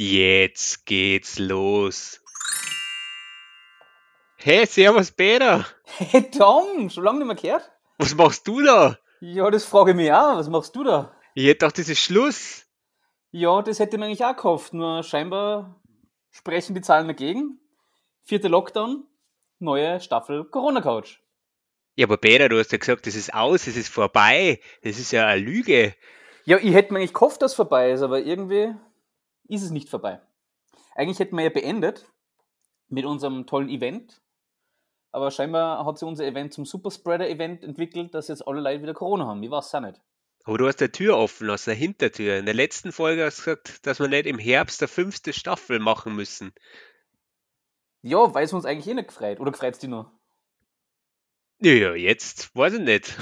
Jetzt geht's los. Hey, servus Peter. Hey Tom, schon lange nicht mehr gehört? Was machst du da? Ja, das frage ich mich auch. Was machst du da? Ich hätte gedacht, das ist Schluss. Ja, das hätte ich mir eigentlich auch gehofft, nur scheinbar sprechen die Zahlen dagegen. Vierter Lockdown, neue Staffel Corona Couch. Ja, aber Peter, du hast ja gesagt, das ist aus, das ist vorbei. Das ist ja eine Lüge. Ja, ich hätte mir eigentlich gehofft, dass es vorbei ist, aber irgendwie ist es nicht vorbei. Eigentlich hätten wir ja beendet mit unserem tollen Event, aber scheinbar hat sich unser Event zum Superspreader-Event entwickelt, dass jetzt alle Leute wieder Corona haben. Ich weiß es auch nicht. Aber du hast eine Tür offen aus der Hintertür. In der letzten Folge hast du gesagt, dass wir nicht im Herbst der fünfte Staffel machen müssen. Ja, weil es uns eigentlich eh nicht gefreut. Oder gefreut es dich nur? Ja, ja, jetzt weiß ich nicht.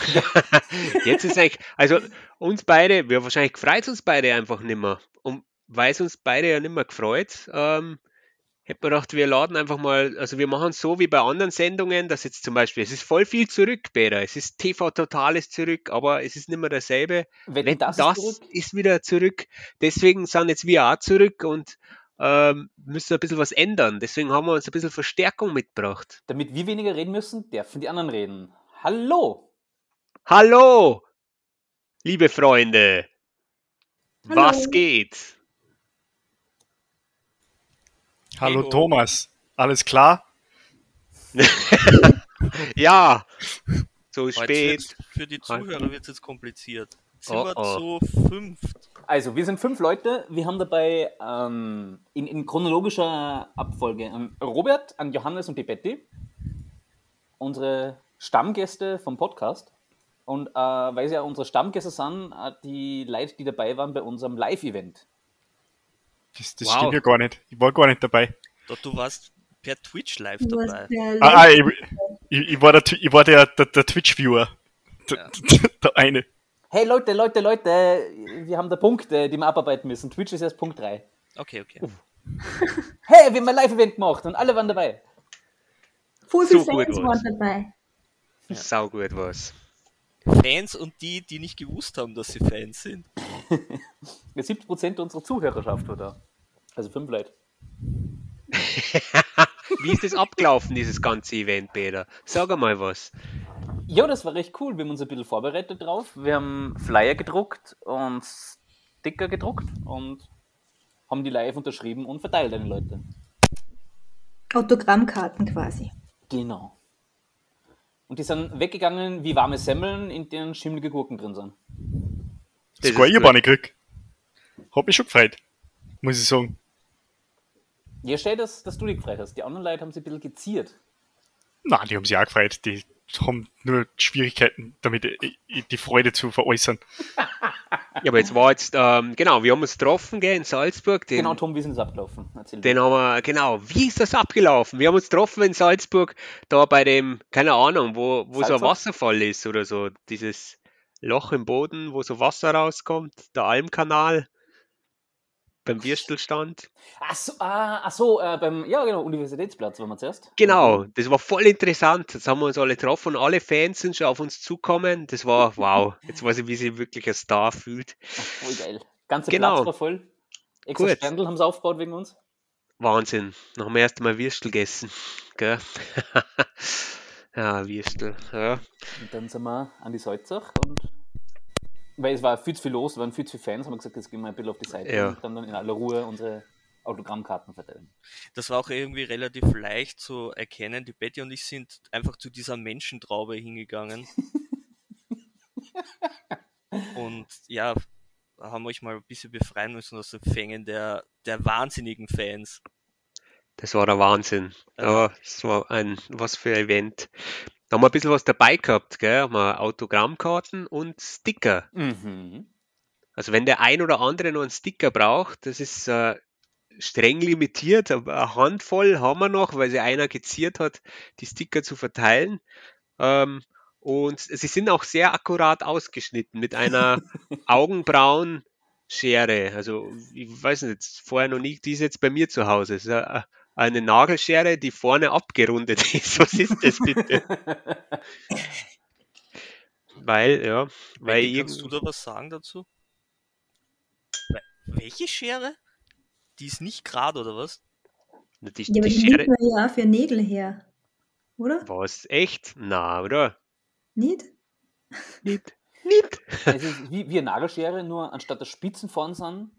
jetzt ist eigentlich, also uns beide, wir wahrscheinlich gefreut uns beide einfach nicht mehr. Und weil es uns beide ja nicht mehr gefreut, ähm, hätte man gedacht, wir laden einfach mal, also wir machen es so wie bei anderen Sendungen, dass jetzt zum Beispiel, es ist voll viel zurück, Peter. Es ist TV Totales zurück, aber es ist nicht mehr dasselbe. Wetten, Wetten, das, das ist zurück? ist wieder zurück. Deswegen sind jetzt wir auch zurück und ähm, müssen ein bisschen was ändern. Deswegen haben wir uns ein bisschen Verstärkung mitgebracht. Damit wir weniger reden müssen, dürfen die anderen reden. Hallo! Hallo, liebe Freunde. Hallo. Was geht? Hallo Hallo. Thomas, alles klar? ja, so spät. für die Zuhörer wird es jetzt kompliziert. Sind Oh, wir oh. zu fünft? Also, wir sind fünf Leute. Wir haben dabei ähm, in, in chronologischer Abfolge ähm, Robert, an Johannes und die Betty, unsere Stammgäste vom Podcast. Und äh, weil sie ja unsere Stammgäste sind, äh, die Leute, die dabei waren bei unserem Live-Event. Das, das Wow. stimmt ja gar nicht. Ich war gar nicht dabei. Doch, du warst per Twitch live Du dabei. Ah, ah, ich, ich, ich war der, ich war der, der, der Twitch-Viewer. Der, Ja. der eine. Hey Leute, Leute, Leute, wir haben da Punkte, die wir abarbeiten müssen. Twitch ist erst Punkt 3. Okay, okay. Hey, wir haben ein Live-Event gemacht und alle waren dabei. Fußi So gut Fans waren dabei. Sau gut was. Fans und die, die nicht gewusst haben, dass sie Fans sind. Ja, 70% unserer Zuhörerschaft war da. Also fünf Leute. Wie ist das abgelaufen, dieses ganze Event, Peter? Sag einmal was. Ja, das war recht cool. Wir haben uns ein bisschen vorbereitet drauf. Wir haben Flyer gedruckt und Sticker gedruckt und haben die live unterschrieben und verteilt an die Leute. Autogrammkarten quasi. Genau. Und die sind weggegangen wie warme Semmeln, in denen schimmelige Gurken drin sind. Das Sogar ich habe nicht gekriegt. Hab mich schon gefreut. Muss ich sagen. Ja, schön, dass, dass du dich gefreut hast. Die anderen Leute haben sich ein bisschen geziert. Nein, die haben sich auch gefreut. Die haben nur Schwierigkeiten damit, die Freude zu veräußern. Ja, aber jetzt war jetzt, ähm, genau, wir haben uns getroffen, gell, in Salzburg. Den, Genau, Tom, wie ist es abgelaufen? Erzähl den haben wir, genau, wie ist das abgelaufen? Wir haben uns getroffen in Salzburg, da bei dem, keine Ahnung, wo, wo so ein? Wasserfall ist oder so, dieses Loch im Boden, wo so Wasser rauskommt, der Almkanal, beim Würstelstand. Ach so, ah, ach so äh, beim ja, genau, Universitätsplatz waren wir zuerst. Genau, das war voll interessant. Jetzt haben wir uns alle getroffen und alle Fans sind schon auf uns zukommen. Das war wow. Jetzt weiß ich, wie sich wirklich ein Star fühlt. Ach, voll geil. Ganze Genau. Platz war voll. Extra Gut. Haben sie aufgebaut wegen uns. Wahnsinn. Noch dem ersten Mal Würstel gegessen. Gell? ja, Würstel. Ja. Und dann sind wir an die Salzach und weil es war viel zu viel los, es waren viel zu viele Fans, haben wir gesagt, jetzt gehen wir ein bisschen auf die Seite Ja. und dann, dann in aller Ruhe unsere Autogrammkarten verteilen. Das war auch irgendwie relativ leicht zu erkennen. Die Betty und ich sind einfach zu dieser Menschentraube hingegangen. und ja, haben euch mal ein bisschen befreien müssen aus den Fängen der, der wahnsinnigen Fans. Das war der Wahnsinn. Ja. Ja, das war ein, was für ein Event. Da haben wir ein bisschen was dabei gehabt, gell? Haben wir Autogrammkarten und Sticker. Mhm. Also wenn der ein oder andere noch einen Sticker braucht, das ist äh, streng limitiert, aber eine Handvoll haben wir noch, weil sie einer geziert hat, die Sticker zu verteilen. Ähm, und sie sind auch sehr akkurat ausgeschnitten mit einer Augenbrauenschere. Also ich weiß nicht, vorher noch nie, die ist jetzt bei mir zu Hause. Es ist eine, eine Nagelschere, die vorne abgerundet ist. Was ist das bitte? weil, ja, weil Betty, kannst du da was sagen dazu? We- Welche Schere? die ist nicht gerade, oder was? Na, Die, Ja, aber die die Schere. nimmt man ja für Nägel her. Oder? Was? Echt? Na, oder? Nicht? Nicht. Nicht. Es ist wie, wie eine Nagelschere, nur anstatt der Spitzen vorn sind,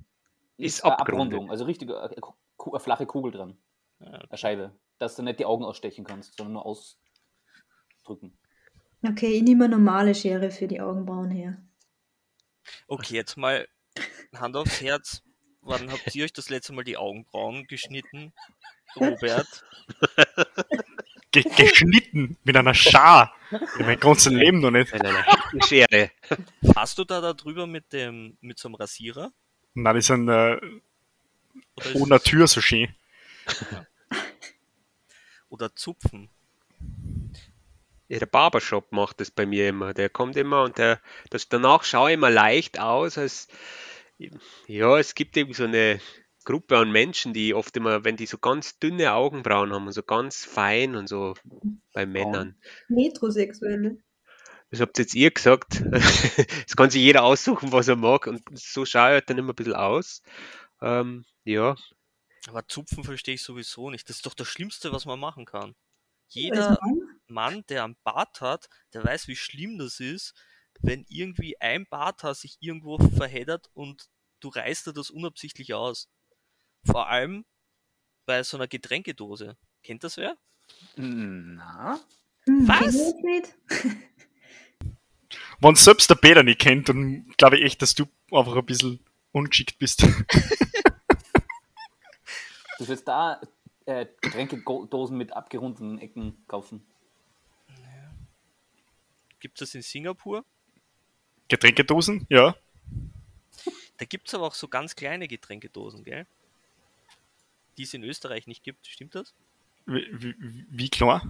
Ist ist eine. Abrundung. Also richtig eine, Ku- eine flache Kugel dran. Ja, Eine Scheibe. Dass du nicht die Augen ausstechen kannst, sondern nur ausdrücken. Okay, ich nehme eine normale Schere für die Augenbrauen her. Okay, jetzt mal Hand aufs Herz. Wann habt ihr euch das letzte Mal die Augenbrauen geschnitten? Robert? Ge geschnitten mit einer Schar. In meinem ganzen Leben noch nicht. In einer Heckenschere. Hast du da darüber mit dem mit so einem Rasierer? Nein, die sind äh, ohne Tür so schön. oder Zupfen? Ja, der Barbershop macht das bei mir immer. Der kommt immer und der, das, danach schaue ich immer leicht aus, als ja, es gibt eben so eine Gruppe an Menschen, die oft immer, wenn die so ganz dünne Augenbrauen haben und so ganz fein und so bei Männern. Metrosexuelle. Das habt jetzt ihr gesagt. Es kann sich jeder aussuchen, was er mag und so schaue ich halt dann immer ein bisschen aus. Ähm, ja, Aber Zupfen verstehe ich sowieso nicht. Das ist doch das Schlimmste, was man machen kann. Jeder Mann? Mann, der einen Bart hat, der weiß, wie schlimm das ist, wenn irgendwie ein Barthaar sich irgendwo verheddert und du reißt dir das unabsichtlich aus. Vor allem bei so einer Getränkedose. Kennt das wer? Na? Hm, Was? Wenn selbst der Peter nicht kennt, dann glaube ich echt, dass du einfach ein bisschen ungeschickt bist. Du willst da äh, Getränkedosen mit abgerundeten Ecken kaufen. Gibt es das in Singapur? Getränkedosen? Ja. Da gibt es aber auch so ganz kleine Getränkedosen, gell? Die es in Österreich nicht gibt, stimmt das? Wie, wie, wie klar?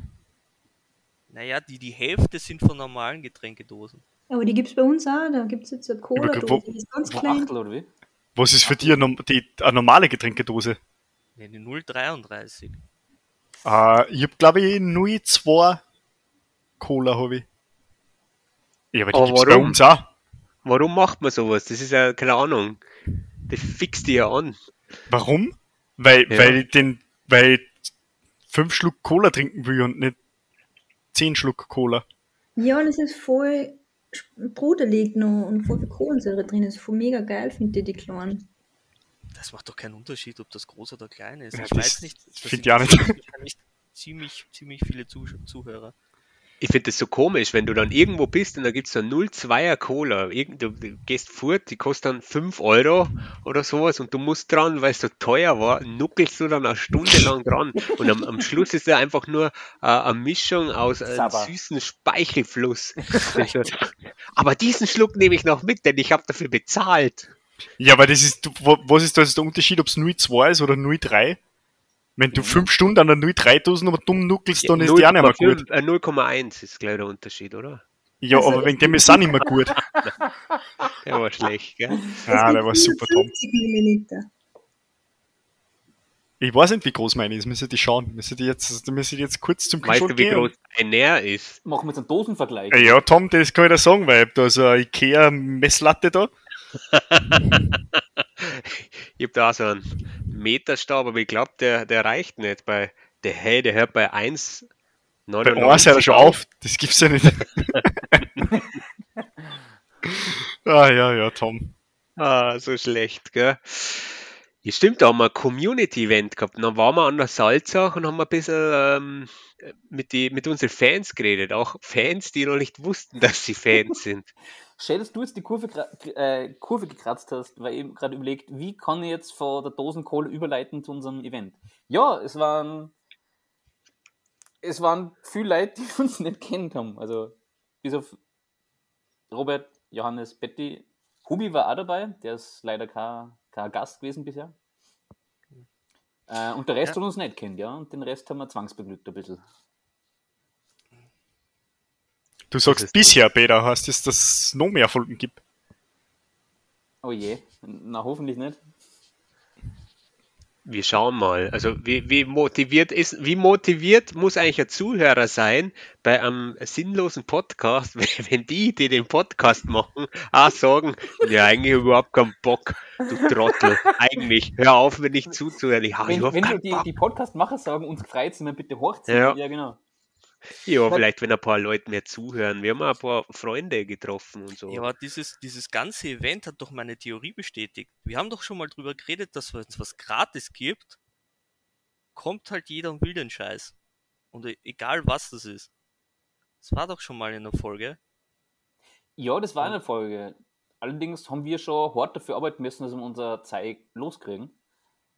Naja, die die Hälfte sind von normalen Getränkedosen. Aber die gibt es bei uns auch. Da gibt es jetzt eine Cola-Dose, die ist ganz klein. Achtel oder wie? Was ist für dich eine, die, eine normale Getränkedose? Ne, die 033. Äh, ich habe glaube ich 02 Cola habe ich. Ja, aber die Aber gibt's bei warum? uns auch. warum macht man sowas? Das ist ja keine Ahnung. Das fixt die ja an. Warum? Weil, Ja. weil ich den, weil ich fünf Schluck Cola trinken will und nicht zehn Schluck Cola. Ja, und es ist voll brodelig noch und voll viel Kohlensäure drin. Das ist voll mega geil, finde ich, die kleinen. Das macht doch keinen Unterschied, ob das groß oder klein ist. Ja, Ich weiß nicht. ich auch nicht. interessiert wahrscheinlich Ziemlich, ziemlich viele Zuh Zuhörer. Ich finde das so komisch, wenn du dann irgendwo bist und da gibt es so 0,2er Cola. Irgend, du, du gehst fort, die kostet dann 5 Euro oder sowas und du musst dran, weil es so teuer war, nuckelst du dann eine Stunde lang dran. Und am, am Schluss ist ja einfach nur äh, eine Mischung aus einem Sabber. süßen Speichelfluss. Aber diesen Schluck nehme ich noch mit, denn ich habe dafür bezahlt. Ja, aber das ist, was ist da jetzt der Unterschied, ob es 02 ist oder 03? Wenn du fünf Stunden an der 03-Dosen aber dumm nuckelst, dann ist die auch nicht mehr gut. 0,5, äh, 0,1 ist gleich der Unterschied, oder? Ja, Also aber wegen dem ist es auch nicht mehr gut. Der war schlecht, gell? Ja, der war super, Tom. 50 Milliliter. Ich weiß nicht, wie groß meine ist. Müssen die schauen. Müssen die jetzt, müssen die jetzt kurz zum Weißt Kühlschrank du, wie gehen? groß ein Näher ist? Machen wir jetzt einen Dosenvergleich. Ja, Tom, das kann ich dir sagen, weil ich hab da so eine Ikea-Messlatte da. Ich habe da so einen Meterstab, aber ich glaube, der, der reicht nicht. Bei der Hey, der hört bei 1,99 Bei uns hört er schon auf. Das gibt's ja nicht. ah, ja, ja, Tom. Ah, so schlecht, gell? Ja, stimmt, da haben wir ein Community-Event gehabt. Dann waren wir an der Salzach und haben ein bisschen ähm, mit, die, mit unseren Fans geredet. Auch Fans, die noch nicht wussten, dass sie Fans sind. Schön, dass du jetzt die Kurve, äh, Kurve gekratzt hast, weil ich eben gerade überlegt, wie kann ich jetzt von der Dosenkohle überleiten zu unserem Event. Ja, es waren es waren viele Leute, die uns nicht kennt haben. Also bis auf Robert, Johannes, Betty. Hubi war auch dabei, der ist leider kein, kein Gast gewesen bisher. Äh, und der Rest Ja. hat uns nicht kennt, ja. Und den Rest haben wir zwangsbeglückt ein bisschen. Du sagst bisher, Peter, heißt es, dass es noch mehr Folgen gibt. Oh je, na hoffentlich nicht. Wir schauen mal. Also wie, wie motiviert ist, wie motiviert muss eigentlich ein Zuhörer sein bei einem sinnlosen Podcast, wenn die, die den Podcast machen, auch sagen, ja eigentlich überhaupt keinen Bock, du Trottel. Eigentlich, hör auf, wenn ich zuzuhören. Ich habe Wenn, wenn keinen die, Bock. die Podcast-Macher sagen, uns gefreut es, bitte hochziehen. Ja. ja, genau. Ja, vielleicht wenn ein paar Leute mehr zuhören. Wir haben auch ein paar Freunde getroffen und so. Ja, aber dieses, dieses ganze Event hat doch meine Theorie bestätigt. Wir haben doch schon mal drüber geredet, dass wenn es was gratis gibt, kommt halt jeder und will den Scheiß. Und e- egal was das ist. Das war doch schon mal in der Folge. Ja, das war eine Folge. Allerdings haben wir schon hart dafür arbeiten müssen, dass wir unser Zeug loskriegen.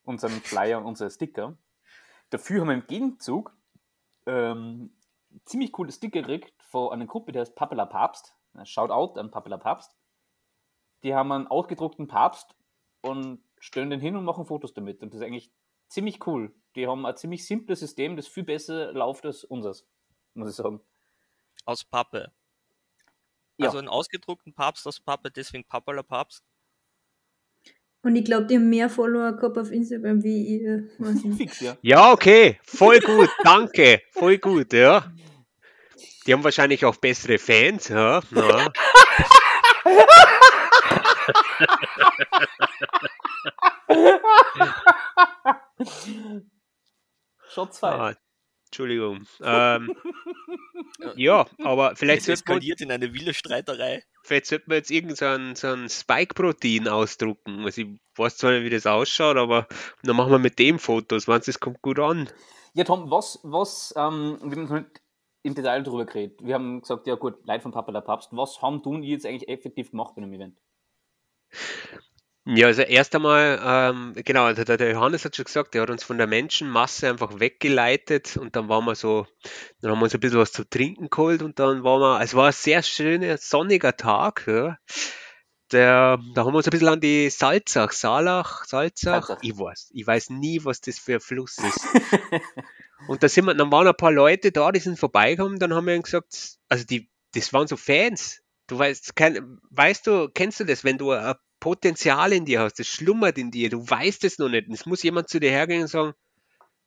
Unseren Flyer und unsere Sticker. Dafür haben wir im Gegenzug ähm, ziemlich coole Sticker gekriegt von einer Gruppe, die heißt Papela Papst. Shoutout an Papela Papst. Die haben einen ausgedruckten Papst und stellen den hin und machen Fotos damit. Und das ist eigentlich ziemlich cool. Die haben ein ziemlich simples System, das viel besser läuft als unseres, muss ich sagen. Aus Pappe. Ja. Also einen ausgedruckten Papst aus Pappe, deswegen Papala Papst. Und ich glaube, die haben mehr Follower gehabt auf Instagram wie ihr. Fix, ja. Ja, okay, voll gut, danke, voll gut, ja. Die haben wahrscheinlich auch bessere Fans, ja. ja. Shot 2. Entschuldigung. Ähm, ja, aber vielleicht Es sollte man, eskaliert in eine wilde Streiterei. vielleicht sollte man jetzt irgend so ein, so ein Spike-Protein ausdrucken. Also ich weiß zwar nicht, wie das ausschaut, aber dann machen wir mit dem Fotos. Meinst du, das kommt gut an? Ja, Tom, was, was, ähm, wir haben nicht im Detail darüber geredet. Wir haben gesagt, ja gut, Leute von Papa der Papst, was haben du und ich jetzt eigentlich effektiv gemacht bei dem Event? Ja, also erst einmal, ähm, genau, also der, der Johannes hat schon gesagt, der hat uns von der Menschenmasse einfach weggeleitet und dann waren wir so, dann haben wir uns ein bisschen was zu trinken geholt und dann waren wir, es war ein sehr schöner, sonniger Tag, ja. Der, da haben wir uns ein bisschen an die Salzach, Salach, Salzach, Salzach. ich weiß, ich weiß nie, was das für ein Fluss ist. Und da sind wir, dann waren ein paar Leute da, die sind vorbeigekommen, dann haben wir ihnen gesagt, also die, das waren so Fans. Du weißt, kein, weißt du, kennst du das, wenn du ein Potenzial in dir hast, das schlummert in dir, du weißt es noch nicht. Und es muss jemand zu dir hergehen und sagen,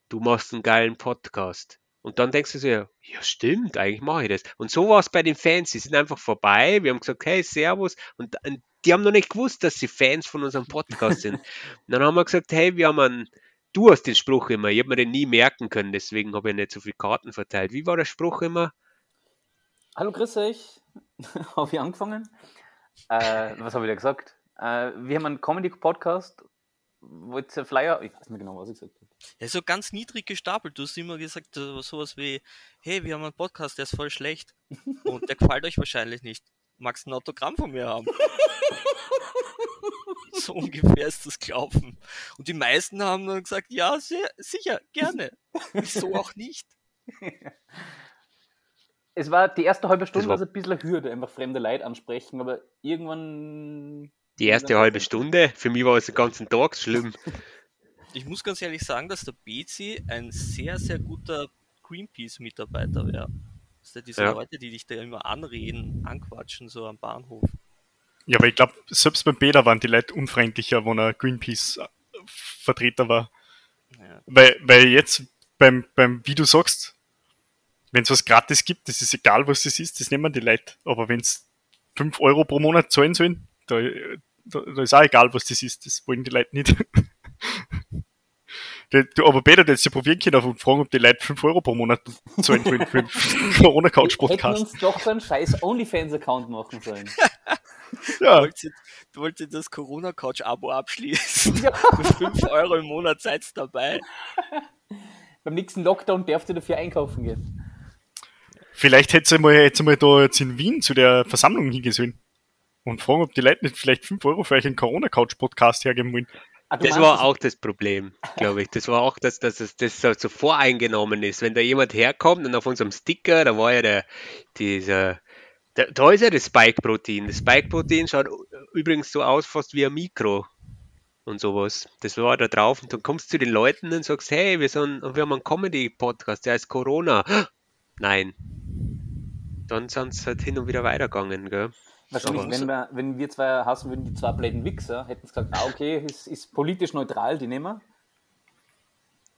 du machst einen geilen Podcast. Und dann denkst du dir, ja stimmt, eigentlich mache ich das. Und so war es bei den Fans, die sind einfach vorbei, wir haben gesagt, hey, Servus. Und, und die haben noch nicht gewusst, dass sie Fans von unserem Podcast sind. Und dann haben wir gesagt, hey, wir haben einen, du hast den Spruch immer, ich habe mir den nie merken können, deswegen habe ich nicht so viele Karten verteilt. Wie war der Spruch immer? Hallo, grüß euch. habe ich angefangen? Äh, was habe ich da gesagt? Äh, wir haben einen Comedy-Podcast. Wollt ihr Flyer? Ich weiß nicht mehr genau, was ich gesagt habe. Ja, so ganz niedrig gestapelt. Du hast immer gesagt, äh, sowas wie, hey, wir haben einen Podcast, der ist voll schlecht. Und der gefällt euch wahrscheinlich nicht. Magst du ein Autogramm von mir haben? so ungefähr ist das gelaufen. Und die meisten haben dann gesagt, ja, sehr, sicher, gerne. Wieso auch nicht? Es war die erste halbe Stunde war- war ein bisschen eine Hürde, einfach fremde Leute ansprechen, aber irgendwann. Die erste halbe Stunde, für mich war es den ganzen Tag schlimm. Ich muss ganz ehrlich sagen, dass der Bezi ein sehr, sehr guter Greenpeace-Mitarbeiter wäre. Das sind ja diese Ja. Leute, die dich da immer anreden, anquatschen, so am Bahnhof. Ja, aber ich glaube, selbst beim Peter waren die Leute unfreundlicher, wo er Greenpeace-Vertreter war. Ja. Weil, weil jetzt beim, beim, wie du sagst, wenn es was gratis gibt, das ist egal, was das ist, das nehmen die Leute. Aber wenn es 5 Euro pro Monat zahlen sollen, da, da, da ist auch egal, was das ist. Das wollen die Leute nicht. Du, du- aber Peter, du hättest ja probieren können und fragen, ob die Leute 5 Euro pro Monat zahlen wollen für den Hätten Corona-Couch-Podcast. uns doch so einen scheiß OnlyFans-Account machen sollen. Ja, Wollt ihr, wollt ihr das Corona-Couch-Abo abschließen? Ja. Für 5 Euro im Monat seid ihr dabei. Beim nächsten Lockdown darfst du dafür einkaufen gehen. Vielleicht hätte sie mal, hätte sie mal da jetzt in Wien zu der Versammlung hingehen sollen. Und fragen, ob die Leute nicht vielleicht 5 Euro für euch einen Corona-Couch-Podcast hergeben wollen. Ah, Das meinst, war auch das Problem, glaube ich. Das war auch, dass, dass es- das so, so voreingenommen ist. Wenn da jemand herkommt und auf unserem Sticker, da war ja der, dieser, da, da ist ja das Spike-Protein. Das Spike-Protein schaut übrigens so aus, fast wie ein Mikro und sowas. Das war da drauf und dann kommst du zu den Leuten und sagst, hey, wir, sind, wir haben einen Comedy-Podcast, der heißt Corona. Nein. Dann sind sie halt hin und wieder weitergegangen, gell? Wahrscheinlich, wenn wir, wenn wir zwei hassen würden, die zwei bläden Wichser, hätten sie gesagt, ah, okay, ist, ist politisch neutral, die nehmen wir.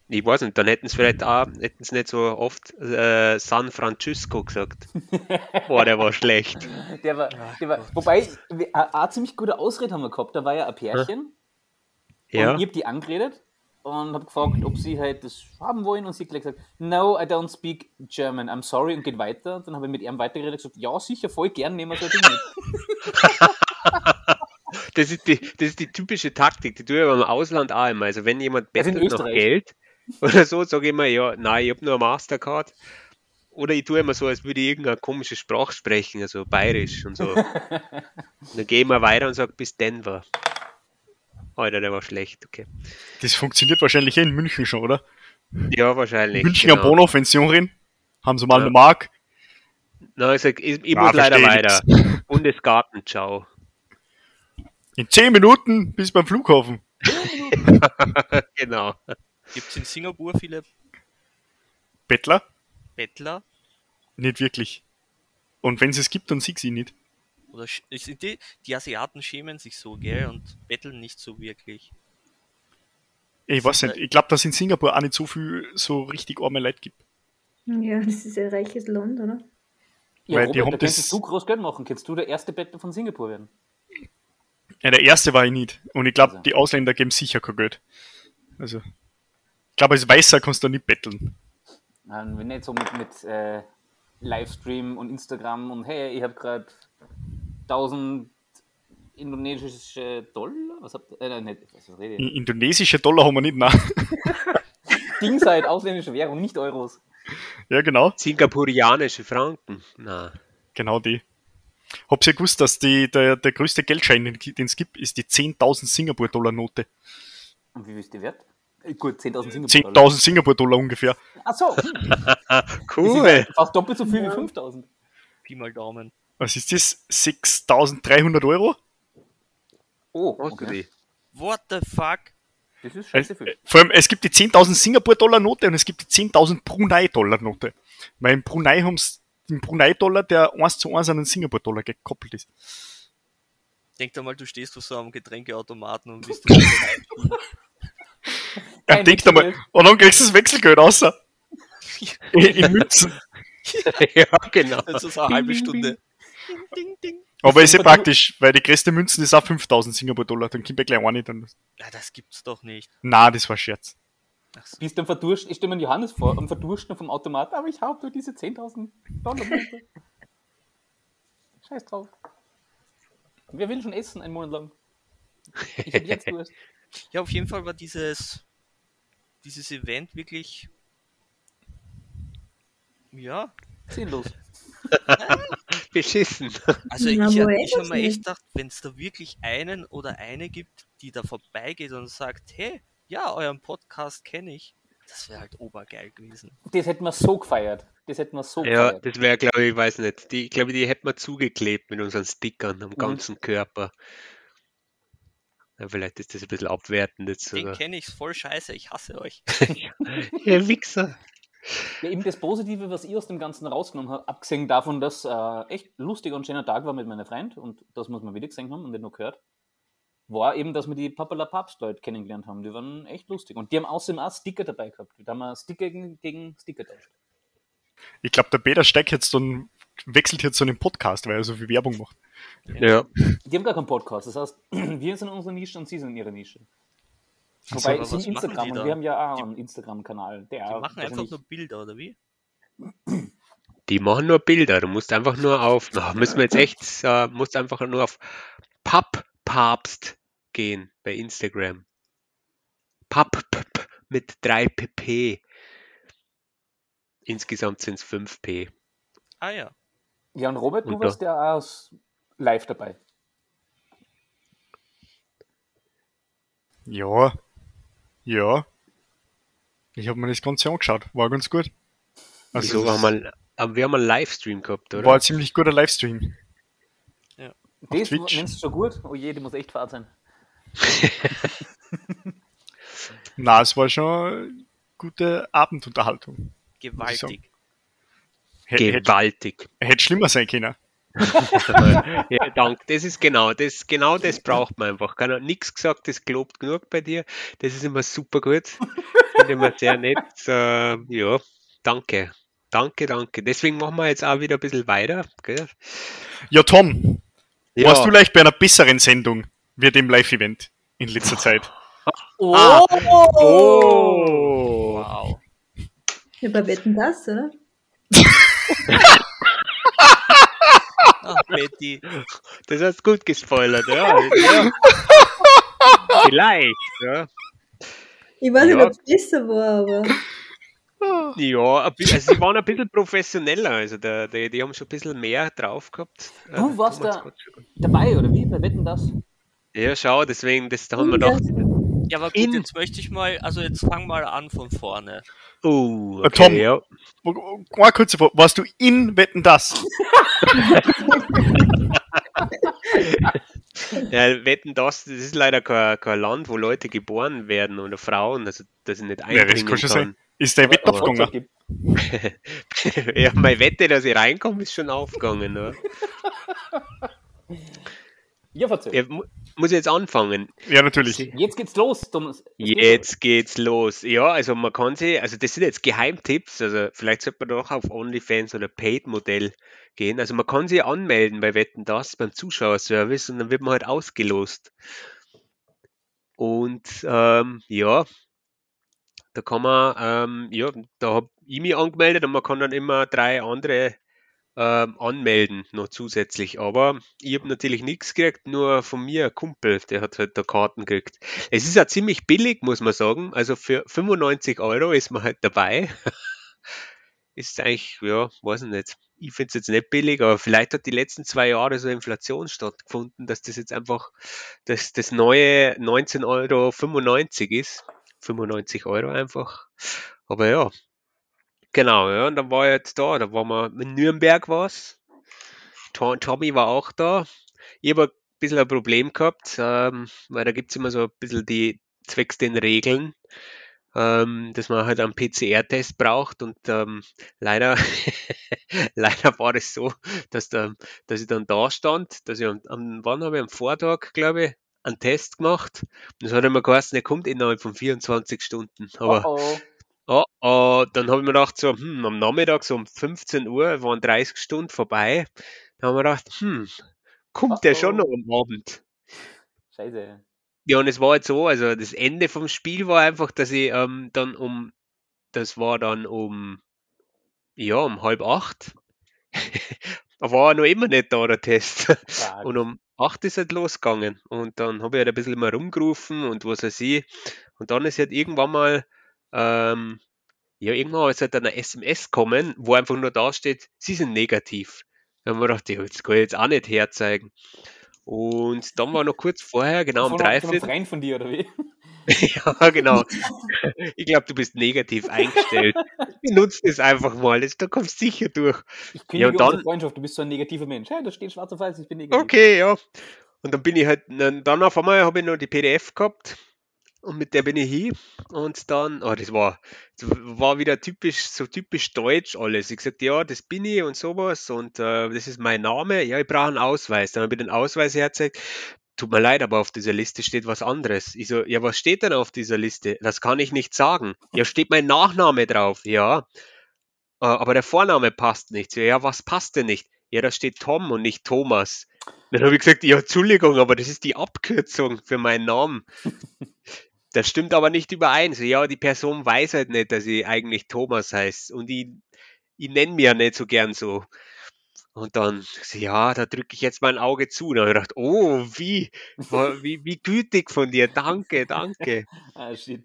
Ich weiß nicht, dann hätten sie vielleicht auch, hätten sie nicht so oft äh, San Francisco gesagt. Boah, der war schlecht. Der war, der war, wobei, wir- eine eine ziemlich gute Ausrede haben wir gehabt. Da war ja ein Pärchen Ja. und ich habe die angeredet und habe gefragt, ob sie halt das haben wollen und sie hat gleich gesagt, no, I don't speak German, I'm sorry und geht weiter. Und dann habe ich mit ihm weitergeredet und gesagt, ja, sicher, voll gern, nehmen wir Ding mit. Das ist, die, das ist die typische Taktik, die tue ich aber im Ausland auch immer. Also wenn jemand Also bettelt nach Österreich. Geld oder so, sage ich immer, ja, nein, ich habe nur eine Mastercard. Oder ich tue immer so, als würde ich irgendeine komische Sprache sprechen, also bayerisch und so. und dann gehe ich mal weiter und sage bis Denver. Alter, der war schlecht, okay. Das funktioniert wahrscheinlich eh in München schon, oder? Ja, wahrscheinlich. München am genau. Bahnhof, wenn sie anreden, haben sie mal Ja. eine Mark. Nein, ich, sag, ich, ich Ja, muss leider weiter. Bundesgarten, ciao. In 10 Minuten bis beim Flughafen. genau. Gibt es in Singapur viele Bettler? Bettler? Nicht wirklich. Und wenn es es gibt, dann sieg sie nicht. Oder sind die, die Asiaten schämen sich so, gell? Und betteln nicht so wirklich. Ich weiß nicht, ich glaube, dass in Singapur auch nicht so viel so richtig arme Leute gibt. Ja, das ist ein reiches Land, oder? Ja, Weil die Robert, haben da das- könntest du groß Geld machen. Kannst du der erste Bettler von Singapur werden? Ja, der erste war ich nicht. Und ich glaube, Also. die Ausländer geben sicher kein Geld. Also, ich glaube, als Weißer kannst du nicht betteln. Ähm, wenn nicht so mit, mit äh, Livestream und Instagram und hey, ich habe gerade 1000 indonesische Dollar? Was habt ihr? Äh, nein, nicht, was rede ich? In- Indonesische Dollar haben wir nicht, nein. Ding seid ausländische Währung, nicht Euros. ja, genau. Singapurianische Franken. Na, Genau die. Habt ihr gewusst, dass die, der, der größte Geldschein, den es gibt, ist die 10.000 Singapur-Dollar-Note? Und wie viel ist die wert? Äh, Gut, 10.000 Singapur. 10.000 Singapur-Dollar ungefähr. Ach so, cool. ja fast doppelt so viel wie 5.000. Pi mal Daumen. Was ist das? 6.300 Euro? Oh, okay. die? What the fuck? Das ist Äh, scheiße viel. Vor allem, es gibt die 10.000 Singapur-Dollar-Note und es gibt die 10.000 Brunei-Dollar-Note. Weil in Brunei haben sie den Brunei-Dollar, der 1 zu 1 an den Singapur-Dollar gekoppelt ist. Denk dir mal, du stehst vor so einem Getränkeautomaten und bist du Ja, denk dir mal, und dann kriegst du das Wechselgeld außer. In, in Münzen. ja, genau. Das ist eine halbe Stunde. Ding, ding. Aber ist ja praktisch, weil die größte Münzen ist auch 5.000 Singapur-Dollar. Dann kommt ja gleich eine. Dann... Ja, das gibt's doch nicht. Na, das war Scherz. Ach so. Bist du am Verdursten, ich stelle mir Johannes vor, am Verdursten vom Automat, aber ich habe nur diese 10.000 Dollar. Scheiß drauf. Wer will schon essen einen Monat lang? Ich habe jetzt Durst. Ja, auf jeden Fall war dieses, dieses Event wirklich. Ja, Sinnlos. Beschissen. also ich, ich habe mir echt gedacht, wenn es da wirklich einen oder eine gibt, die da vorbeigeht und sagt, hey, ja, euren Podcast kenne ich, das wäre halt obergeil gewesen. Das hätten wir so gefeiert. Das hätten wir so Ja, gefeiert. das wäre, glaube ich, ich weiß nicht. Die, ich glaube, die hätten wir zugeklebt mit unseren Stickern am ganzen Körper. Ja, vielleicht ist das ein bisschen abwertend jetzt Den kenne ich voll scheiße, ich hasse euch. Ja, Wichser. Ja, eben das Positive, was ich aus dem Ganzen rausgenommen habe, abgesehen davon, dass äh, echt lustiger und schöner Tag war mit meiner Freund und das muss man wieder gesehen haben und nicht nur gehört, war eben, dass wir die Papala Papst Leute kennengelernt haben. Die waren echt lustig. Und die haben außerdem auch Sticker dabei gehabt. Da haben wir Sticker gegen, gegen Sticker tauscht. Ich glaube, der Peter Steig jetzt dann, wechselt jetzt zu einem Podcast, weil er so viel Werbung macht. Ja. Die haben gar keinen Podcast. Das heißt, wir sind in unserer Nische und sie sind in ihrer Nische. Wobei, was sind Instagram und wir haben ja auch Die- einen Instagram-Kanal. Der Die machen einfach nur Bilder, oder wie? Die machen nur Bilder. Du musst einfach nur auf. Müssen wir jetzt echt, äh, musst einfach nur auf Papppapst gehen bei Instagram. Papp mit 3 pp. Insgesamt sind es 5 p. Ah ja. Ja, und Robert, du Und warst ja auch live dabei. Ja. Ja. Ich habe mir das Ganze angeschaut. War ganz gut. Also, Wieso das haben wir, wir haben einen Livestream gehabt, oder? war ein ziemlich guter Livestream. Das Twitch. nennst du schon gut? Oh je, die muss echt fad sein. Na, es war schon gute Abendunterhaltung. Gewaltig. Hätte, hätte, Gewaltig. hätte schlimmer sein können. ja, danke. Das ist genau das, genau das braucht man einfach. Kann nichts gesagt, das gelobt genug bei dir. Das ist immer super gut. finde mal sehr nett. Äh, ja, danke. Danke, danke. Deswegen machen wir jetzt auch wieder ein bisschen weiter. Gell? Ja, Tom, Ja, warst du leicht bei einer besseren Sendung wie dem Live-Event in letzter Zeit? Oh! Ah. oh. Wow. Ja, bei Wetten das, oder? Ach, Betty. Das hast du gut gespoilert, ja. ja. Vielleicht, ja. Ich weiß nicht, Ja. ob es besser war, aber. Ja, also sie waren ein bisschen professioneller, also der, der, die haben schon ein bisschen mehr drauf gehabt. Du warst da-. Dabei, oder wie? Bei Wetten das? Ja, schau, deswegen, das da haben wir Ja. Ja, aber gut, In- jetzt möchte ich mal, also jetzt fang mal an von vorne. oh, Äh, okay, Tom. ja. Eine kurze Frage, warst du in Wetten das? ja, wetten das, das ist leider kein, kein Land, wo Leute geboren werden oder Frauen, also dass ich nicht Ja, einbringen das kann schon kann. sein. Ist der Wett aufgegangen? ja, meine Wette, dass ich reinkomme, ist schon aufgegangen. Ne? Ja, verzähl. Muss ich jetzt anfangen? Ja, natürlich. Jetzt geht's los, Thomas. Jetzt geht's los. Ja, also man kann sich, also das sind jetzt Geheimtipps, also vielleicht sollte man doch auf OnlyFans oder Paid-Modell gehen. Also man kann sich anmelden bei Wetten das beim Zuschauerservice und dann wird man halt ausgelost. Und ähm, ja, da kann man, ähm, ja, da habe ich mich angemeldet und man kann dann immer drei andere ähm, anmelden, noch zusätzlich. Aber ich habe natürlich nichts gekriegt, nur von mir ein Kumpel, der hat halt da Karten gekriegt. Es ist ja ziemlich billig, muss man sagen. Also für 95 Euro ist man halt dabei. ist eigentlich, ja, weiß ich nicht. Ich finde es jetzt nicht billig, aber vielleicht hat die letzten zwei Jahre so Inflation stattgefunden, dass das jetzt einfach das, das neue 19,95 Euro ist. 95 Euro einfach. Aber ja, genau, ja, und dann war ich jetzt da, da waren wir in Nürnberg was. To- Tommy war auch da. Ich habe ein bisschen ein Problem gehabt, ähm, weil da gibt es immer so ein bisschen die zwecks den Regeln, ähm, dass man halt einen PCR-Test braucht und ähm, leider, leider war es so, dass, da, dass ich dann da stand, dass ich am, am wann habe ich am Vortag, glaube ich, einen Test gemacht. Und das hat immer geheißen, er kommt innerhalb von 24 Stunden. Aber Oh, oh. Oh, oh, dann habe ich mir gedacht, so, hm, am Nachmittag, so um 15 Uhr, waren 30 Stunden vorbei. Da haben wir gedacht, hm, kommt der schon Oh, noch am Abend? Scheiße. Ja, und es war jetzt so, also das Ende vom Spiel war einfach, dass ich ähm, dann um, das war dann um, ja, um halb acht. Da war er noch immer nicht da, der Test. Stark. Und um 8 ist halt losgegangen. Und dann habe ich halt ein bisschen mal rumgerufen und was weiß ich. Und dann ist halt irgendwann mal, ähm, ja, irgendwann ist halt eine SMS kommen, wo einfach nur da steht, sie sind negativ. Da haben wir gedacht, ja, das kann ich jetzt auch nicht herzeigen. Und dann war noch kurz vorher, genau um einem dreiviertel, Freund von dir, oder wie? ja, genau. Ich glaube, du bist negativ eingestellt. Benutzt es einfach mal, das, da kommst du sicher durch. Ich Ja, kündige und unsere dann, Freundschaft, du bist so ein negativer Mensch. Hey, da steht schwarz auf weiß, ich bin negativ. okay, ja. Und dann bin ich halt, dann dann auf einmal habe ich noch die PDF gehabt und mit der bin ich hin und dann, oh, das war, das war wieder typisch, so typisch deutsch alles. Ich gesagt, ja, das bin ich und sowas und äh, das ist mein Name. Ja, ich brauche einen Ausweis. Dann habe ich den Ausweis hergezeigt. Tut mir leid, aber auf dieser Liste steht was anderes. Ich so, ja, was steht denn auf dieser Liste? Das kann ich nicht sagen. Ja, steht mein Nachname drauf. Ja, äh, aber der Vorname passt nicht. Ja, was passt denn nicht? Ja, da steht Tom und nicht Thomas. Dann habe ich gesagt, ja, Entschuldigung, aber das ist die Abkürzung für meinen Namen. Das stimmt aber nicht überein. So, ja, die Person weiß halt nicht, dass ich eigentlich Thomas heißt. Und ich, ich nenne mich ja nicht so gern so. Und dann, so, ja, da drücke ich jetzt mein Auge zu. Und dann habe ich gedacht, oh, wie, wie, wie gütig von dir. Danke, danke. Ah, shit.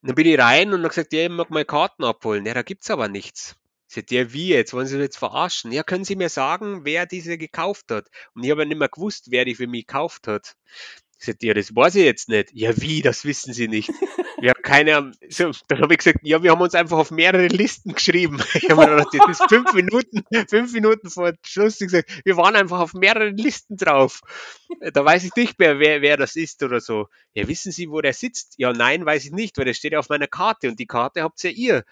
Dann bin ich rein und habe gesagt, ja, ich mag meine Karten abholen. Ja, da gibt's aber nichts. Sagt, ja, wie jetzt? Wollen Sie mich jetzt verarschen? Ja, können Sie mir sagen, wer diese gekauft hat? Und ich habe ja nicht mehr gewusst, wer die für mich gekauft hat. Ich sagte, ja, das weiß ich jetzt nicht. Ja, wie? Das wissen Sie nicht. Ja, keine Ahnung. So, dann habe ich gesagt, ja, wir haben uns einfach auf mehrere Listen geschrieben. Ich habe mir gedacht, das ist fünf Minuten, fünf Minuten vor Schluss gesagt, wir waren einfach auf mehreren Listen drauf. Da weiß ich nicht mehr, wer, wer das ist oder so. Ja, wissen Sie, wo der sitzt? Ja, nein, weiß ich nicht, weil der steht ja auf meiner Karte und die Karte habt ja ihr.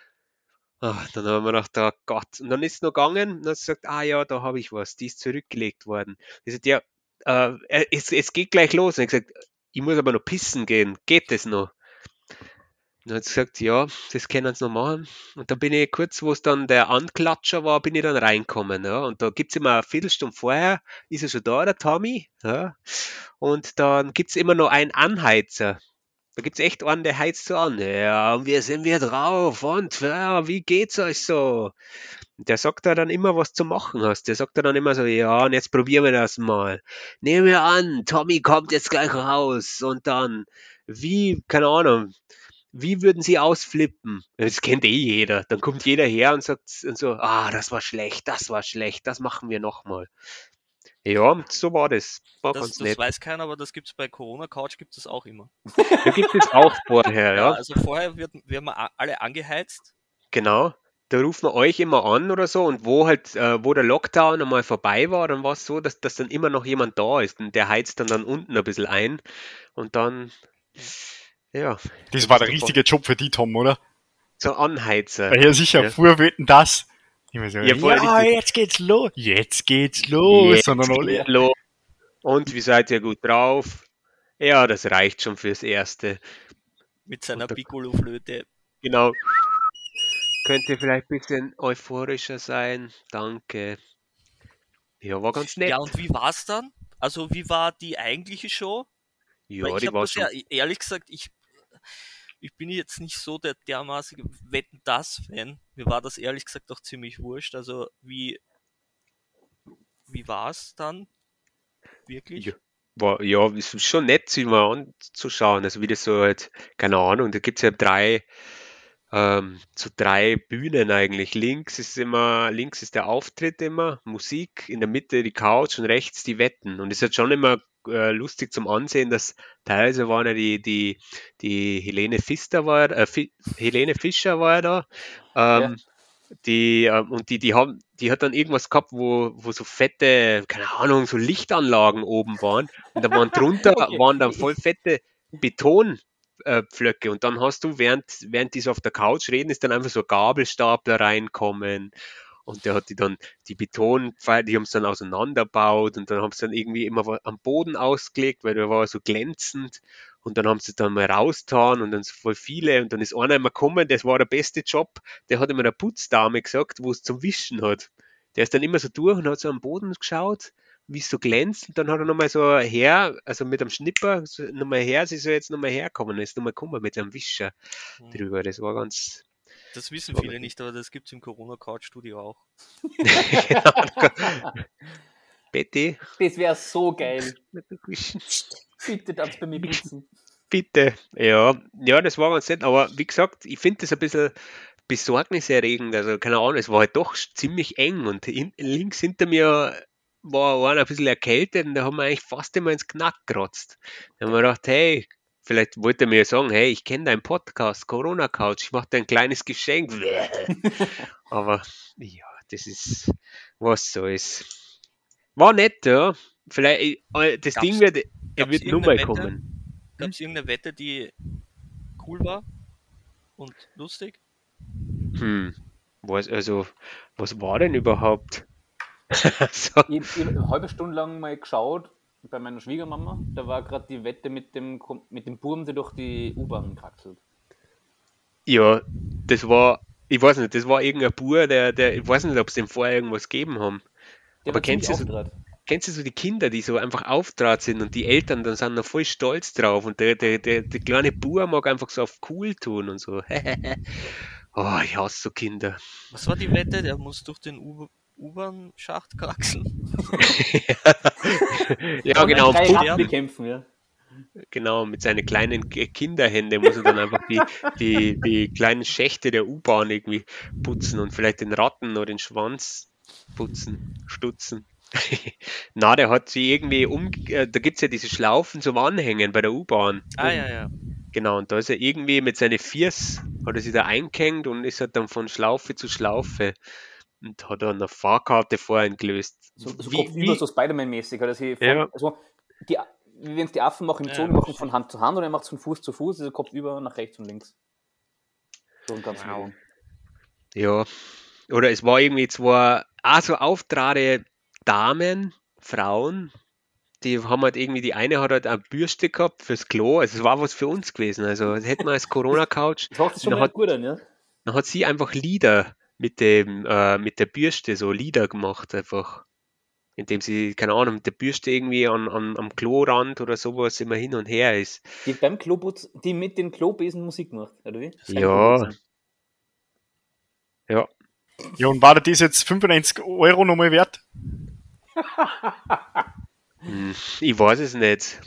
Ach, dann haben wir gedacht, oh Gott. Und dann ist es noch gegangen und dann gesagt, ah ja, da habe ich was, die ist zurückgelegt worden. Ich sagte, ja, äh, es, es geht gleich los. Und ich gesagt, ich muss aber noch pissen gehen. Geht das noch? dann hat sie gesagt, ja, das können sie noch machen. Und da bin ich kurz, wo es dann der Anklatscher war, bin ich dann reinkommen. Ja. Und da gibt es immer eine Viertelstunde vorher, ist er schon da, der Tommy. Ja. Und dann gibt es immer noch einen Anheizer. Da gibt es echt einen, der heizt so an. Ja, und wir sind wir drauf und ja, wie geht's euch so? Der sagt da dann immer, was zu machen hast. Der sagt da dann immer so, ja, und jetzt probieren wir das mal. Nehmen wir an, Tommy kommt jetzt gleich raus und dann, wie, keine Ahnung, wie würden sie ausflippen? Das kennt eh jeder. Dann kommt jeder her und sagt und so, ah, das war schlecht, das war schlecht, das machen wir nochmal. Ja, so war das. War Das, ganz das nett. weiß keiner, aber das gibt es bei Corona Couch gibt es auch immer. Da gibt es auch vorher, Ja, ja. also vorher wird, werden wir alle angeheizt. Genau. Da rufen wir euch immer an oder so und wo halt, äh, wo der Lockdown einmal vorbei war, dann war es so, dass, dass dann immer noch jemand da ist und der heizt dann dann unten ein bisschen ein und dann, ja, Das war der richtige Job für die, Tom, oder? so Anheizer. Ja sicher, Ja. früher wetten das. Immer so, Ja, ja, jetzt geht's los. Jetzt geht's los. Jetzt sondern geht's los. Und wie seid ihr gut drauf? Ja, das reicht schon fürs Erste. Mit seiner Piccolo-Flöte. Genau. Könnt ihr vielleicht ein bisschen euphorischer sein? Danke. Ja, war ganz nett. Ja, und wie war's dann? Also, wie war die eigentliche Show? Ja, Weil ich die war schon. ja, ehrlich gesagt, ich, ich bin jetzt nicht so der dermaßige Wetten das Fan. Mir war das ehrlich gesagt auch ziemlich wurscht. Also wie wie war's dann wirklich? Ja. War, ja, es ist schon nett, sich mal anzuschauen. Also wie das so halt, keine Ahnung, da gibt es ja drei, ähm, so drei Bühnen eigentlich. Links ist immer, links ist der Auftritt immer, Musik, in der Mitte die Couch und rechts die Wetten. Und es halt schon immer äh, lustig zum Ansehen, dass teilweise waren ja die, die, die Helene Fischer war, äh, Helene Fischer war ja da. Ähm, die, ähm, und die, die haben, die hat dann irgendwas gehabt, wo, wo so fette, keine Ahnung, so Lichtanlagen oben waren. Und da waren drunter, Okay. waren dann voll fette Betonpflöcke. Äh, Pflöcke. und dann hast du, während, während die so auf der Couch reden, ist dann einfach so Gabelstapler reinkommen. Und der hat die dann, die Betonpfeile, die haben es dann auseinanderbaut und dann haben sie dann irgendwie immer am Boden ausgelegt, weil der war so glänzend. Und dann haben sie dann mal rausgetan und dann so voll viele. Und dann ist einer immer gekommen, das war der beste Job. Der hat immer der Putzdame gesagt, wo es zum Wischen hat. Der ist dann immer so durch und hat so am Boden geschaut, wie es so glänzt. Und dann hat er nochmal so her, also mit einem Schnipper, so nochmal her, sie ist so jetzt nochmal herkommen, ist nochmal gekommen mit einem Wischer Hm. drüber. Das war ganz. Das wissen viele nicht, aber das gibt's im Corona Couch Studio auch. Betty, Das wäre so geil. Bitte darfst bei mir putzen. Bitte. Ja, ja, das war ganz nett. Aber wie gesagt, ich finde das ein bisschen besorgniserregend. Also, keine Ahnung, es war halt doch ziemlich eng und hin, links hinter mir war einer ein bisschen erkältet und da haben wir eigentlich fast immer ins Knack gekratzt. Da haben wir gedacht, hey, vielleicht wollte er mir sagen, hey, ich kenne deinen Podcast, Corona Couch, ich mache dir ein kleines Geschenk. Aber ja, das ist, was so ist. War nett, ja. Vielleicht, äh, das Gab's- Ding wird, er wird nur mal Wette? kommen. Gab es irgendeine Wette, die cool war und lustig? Hm, was, also, was war denn überhaupt? so, Ich, ich habe eine halbe Stunde lang mal geschaut bei meiner Schwiegermama. Da war gerade die Wette mit dem, mit dem Burm, der durch die U-Bahn kraxelt. ja, das war, ich weiß nicht, das war irgendein Bur, der, der, ich weiß nicht, ob es dem vorher irgendwas gegeben haben. Der Aber kennst du so-. Kennst du so die Kinder, die so einfach auftrat sind und die Eltern dann sind noch voll stolz drauf und der, der, der, der kleine Bur mag einfach so auf cool tun und so. oh, ich hasse so Kinder. Was war die Wette? Der muss durch den U- U-Bahn-Schacht kraxeln. ja, Und genau. Drei bekämpfen, ja. Genau, mit seinen kleinen K- Kinderhände muss er dann einfach die, die, die kleinen Schächte der U-Bahn irgendwie putzen und vielleicht den Ratten oder den Schwanz putzen, stutzen. Na, der hat sie irgendwie um, äh, da gibt es ja diese Schlaufen zum Anhängen bei der U-Bahn. Ah, ja, ja. Genau, und da ist er irgendwie mit seinen Viers, hat er sich da eingehängt und ist halt dann von Schlaufe zu Schlaufe und hat dann eine Fahrkarte vorhin gelöst. So, so Wie- wie- so Spider-Man-mäßig. Oder sie von, Ja. also die, wenn es die Affen machen im Ja, Zoo, die machen von Hand zu Hand und er macht es von Fuß zu Fuß, also Kopf über nach rechts und links. So ein ganz Wow. Ja, oder es war irgendwie zwar auch so auftrade Damen, Frauen, die haben halt irgendwie, die eine hat halt eine Bürste gehabt fürs Klo, also es war was für uns gewesen. Also das hätten wir als Corona-Couch. Das macht sich schon hat- gut an, ja? Dann hat sie einfach Lieder mit dem, äh, mit der Bürste, so Lieder gemacht einfach. Indem sie, keine Ahnung, mit der Bürste irgendwie an, an, am Klorand oder sowas immer hin und her ist. Die beim Kloputz, die mit den Klobesen Musik macht, oder wie? Ja. Ja, Ja, und war das jetzt 95 Euro nochmal wert? hm, ich weiß es nicht.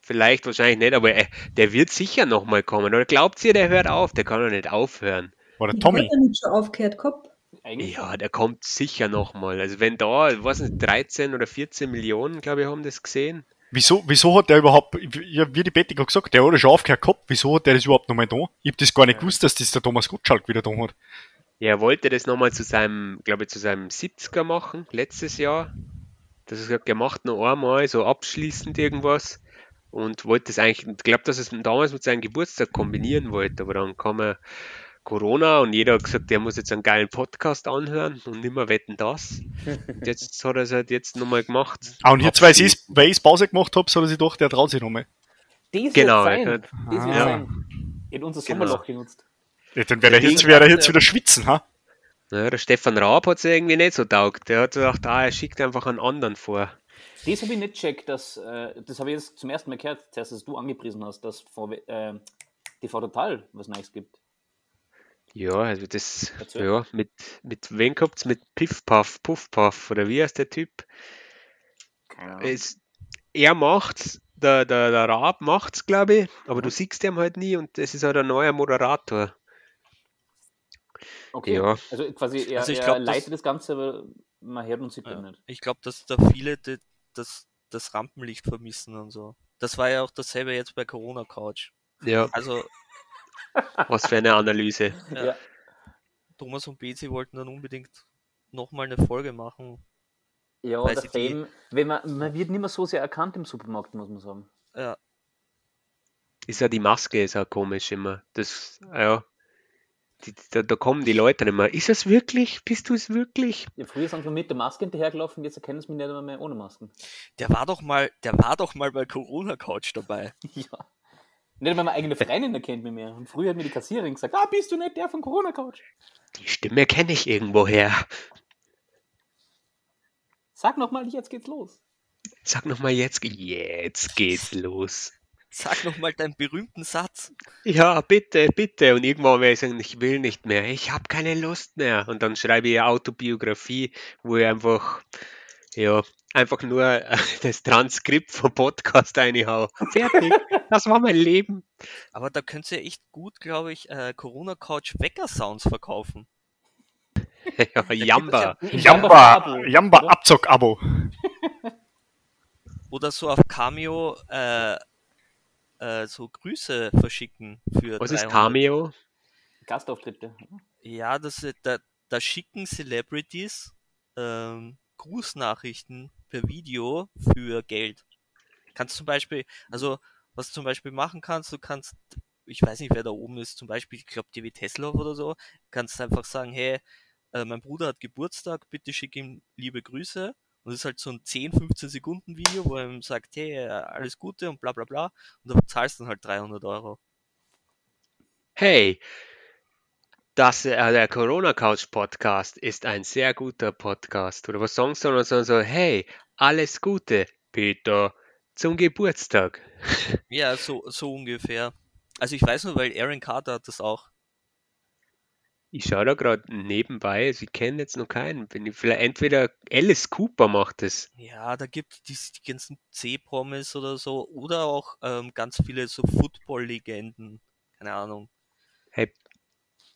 Vielleicht wahrscheinlich nicht, aber äh, der wird sicher nochmal kommen. Oder glaubt ihr, der hört auf? Der kann doch nicht aufhören. War der Ich Tommy? hab ja nicht schon aufgehört gehabt. Eigentlich Ja, der kommt sicher nochmal. Also wenn da, weiß nicht, 13 oder 14 Millionen, glaube ich, haben das gesehen. Wieso, wieso hat der überhaupt, ja, wie die Betty gerade gesagt, der hat ja schon aufgehört gehabt, wieso hat der das überhaupt nochmal da? Ich hab das gar nicht gewusst, dass das der Thomas Gottschalk wieder da hat. Ja, er wollte das nochmal zu seinem, glaube ich, zu seinem 70er machen, letztes Jahr. Das ist gesagt, er macht noch einmal so abschließend irgendwas und wollte das eigentlich, ich glaube, dass er es damals mit seinem Geburtstag kombinieren wollte, aber dann kam er Corona und jeder hat gesagt, der muss jetzt einen geilen Podcast anhören und nimmer wetten das. Und jetzt hat er es halt jetzt nochmal gemacht. Ah, und jetzt, weil ich, weil ich's Pause gemacht hab, soll er sich doch, der traut sich nochmal. Das Genau, wird sein. Das hat- wird Ah. sein. Er hat unser Genau. Sommerloch genutzt. Ja, dann wäre er jetzt, wär er jetzt wieder schwitzen, ha? Ja, der Stefan Raab hat es irgendwie nicht so taugt. Der hat gesagt, ah, er schickt einfach einen anderen vor. Das habe ich nicht checkt, dass, äh, das habe ich jetzt zum ersten Mal gehört, zuerst, dass du angepriesen hast, dass vor, äh, TV Total was Neues gibt. Ja, also das, Erzähl. ja, mit, mit wem kommt's? Mit Piff Puff, Puff Puff, oder wie heißt der Typ? Keine Ahnung. Es, er macht's, der, der, der Raab macht's, glaube ich, aber du siehst ihn halt nie und es ist halt ein neuer Moderator. Okay, ja. also quasi er, Also ich er glaub, das- leitet das Ganze, aber man hört und sieht Ja. nicht. Ich glaube, dass da viele die, das, das Rampenlicht vermissen und so. Das war ja auch dasselbe jetzt bei Corona Couch. Ja, Also was für eine Analyse. Ja. Ja. Thomas und Bezi wollten dann unbedingt nochmal eine Folge machen. Ja, Weil der die- Fame, wenn man, man wird nicht mehr so sehr erkannt im Supermarkt, muss man sagen. Ja, Ist ja die Maske, ist auch komisch immer. Das, ja. Die, da, da kommen die Leute nicht mehr. Ist es wirklich? Bist du es wirklich? Ja, früher sind wir mit der Maske hinterhergelaufen, jetzt erkennen sie mich nicht mehr ohne Masken. der war doch mal, der war doch mal bei Corona Couch dabei. Ja. Nicht einmal meine eigene Freundin erkennt mich mehr. Und früher hat mir die Kassiererin gesagt, ah, bist du nicht der von Corona Couch? Die Stimme kenne ich irgendwoher. Sag nochmal, jetzt geht's los. Sag nochmal jetzt, jetzt geht's los. Sag nochmal deinen berühmten Satz. Ja, bitte, bitte. Und irgendwann werde ich sagen, ich will nicht mehr. Ich habe keine Lust mehr. Und dann schreibe ich eine Autobiografie, wo ich einfach, ja, einfach nur äh, das Transkript vom Podcast reinhau. Fertig. Das war mein Leben. Aber da könnt ihr echt gut, glaube ich, äh, Corona Couch Wecker Sounds verkaufen. Ja, Jamba. Im Jamba, Abo, Jamba oder? Abzock-Abo. Oder so auf Cameo äh, äh, so Grüße verschicken für Was ist 300. Cameo? Gastauftritte. Ja, das, ist- da, da schicken Celebrities ähm, Grußnachrichten per Video für Geld. Kannst zum Beispiel, also was du zum Beispiel machen kannst, du kannst, ich weiß nicht, wer da oben ist, zum Beispiel, ich glaube David Tesla oder so, kannst einfach sagen, hey, äh, mein Bruder hat Geburtstag, bitte schick ihm liebe Grüße. Und das ist halt so ein 10, 15 Sekunden Video, wo er ihm sagt, hey, alles Gute und bla bla bla. Und da zahlst dann halt 300 Euro. Hey, das, äh, der Corona Couch Podcast ist ein sehr guter Podcast. Oder was sagen sie dann? Sagen so, hey, alles Gute, Peter, zum Geburtstag. Ja, so, so ungefähr. Also ich weiß nur, weil Aaron Carter hat das auch. Ich schaue da gerade nebenbei, also ich kenne jetzt noch keinen. Vielleicht entweder Alice Cooper macht es. Ja, da gibt es die, die ganzen C-Promis oder so. Oder auch ähm, ganz viele so Football-Legenden. Keine Ahnung. Hey,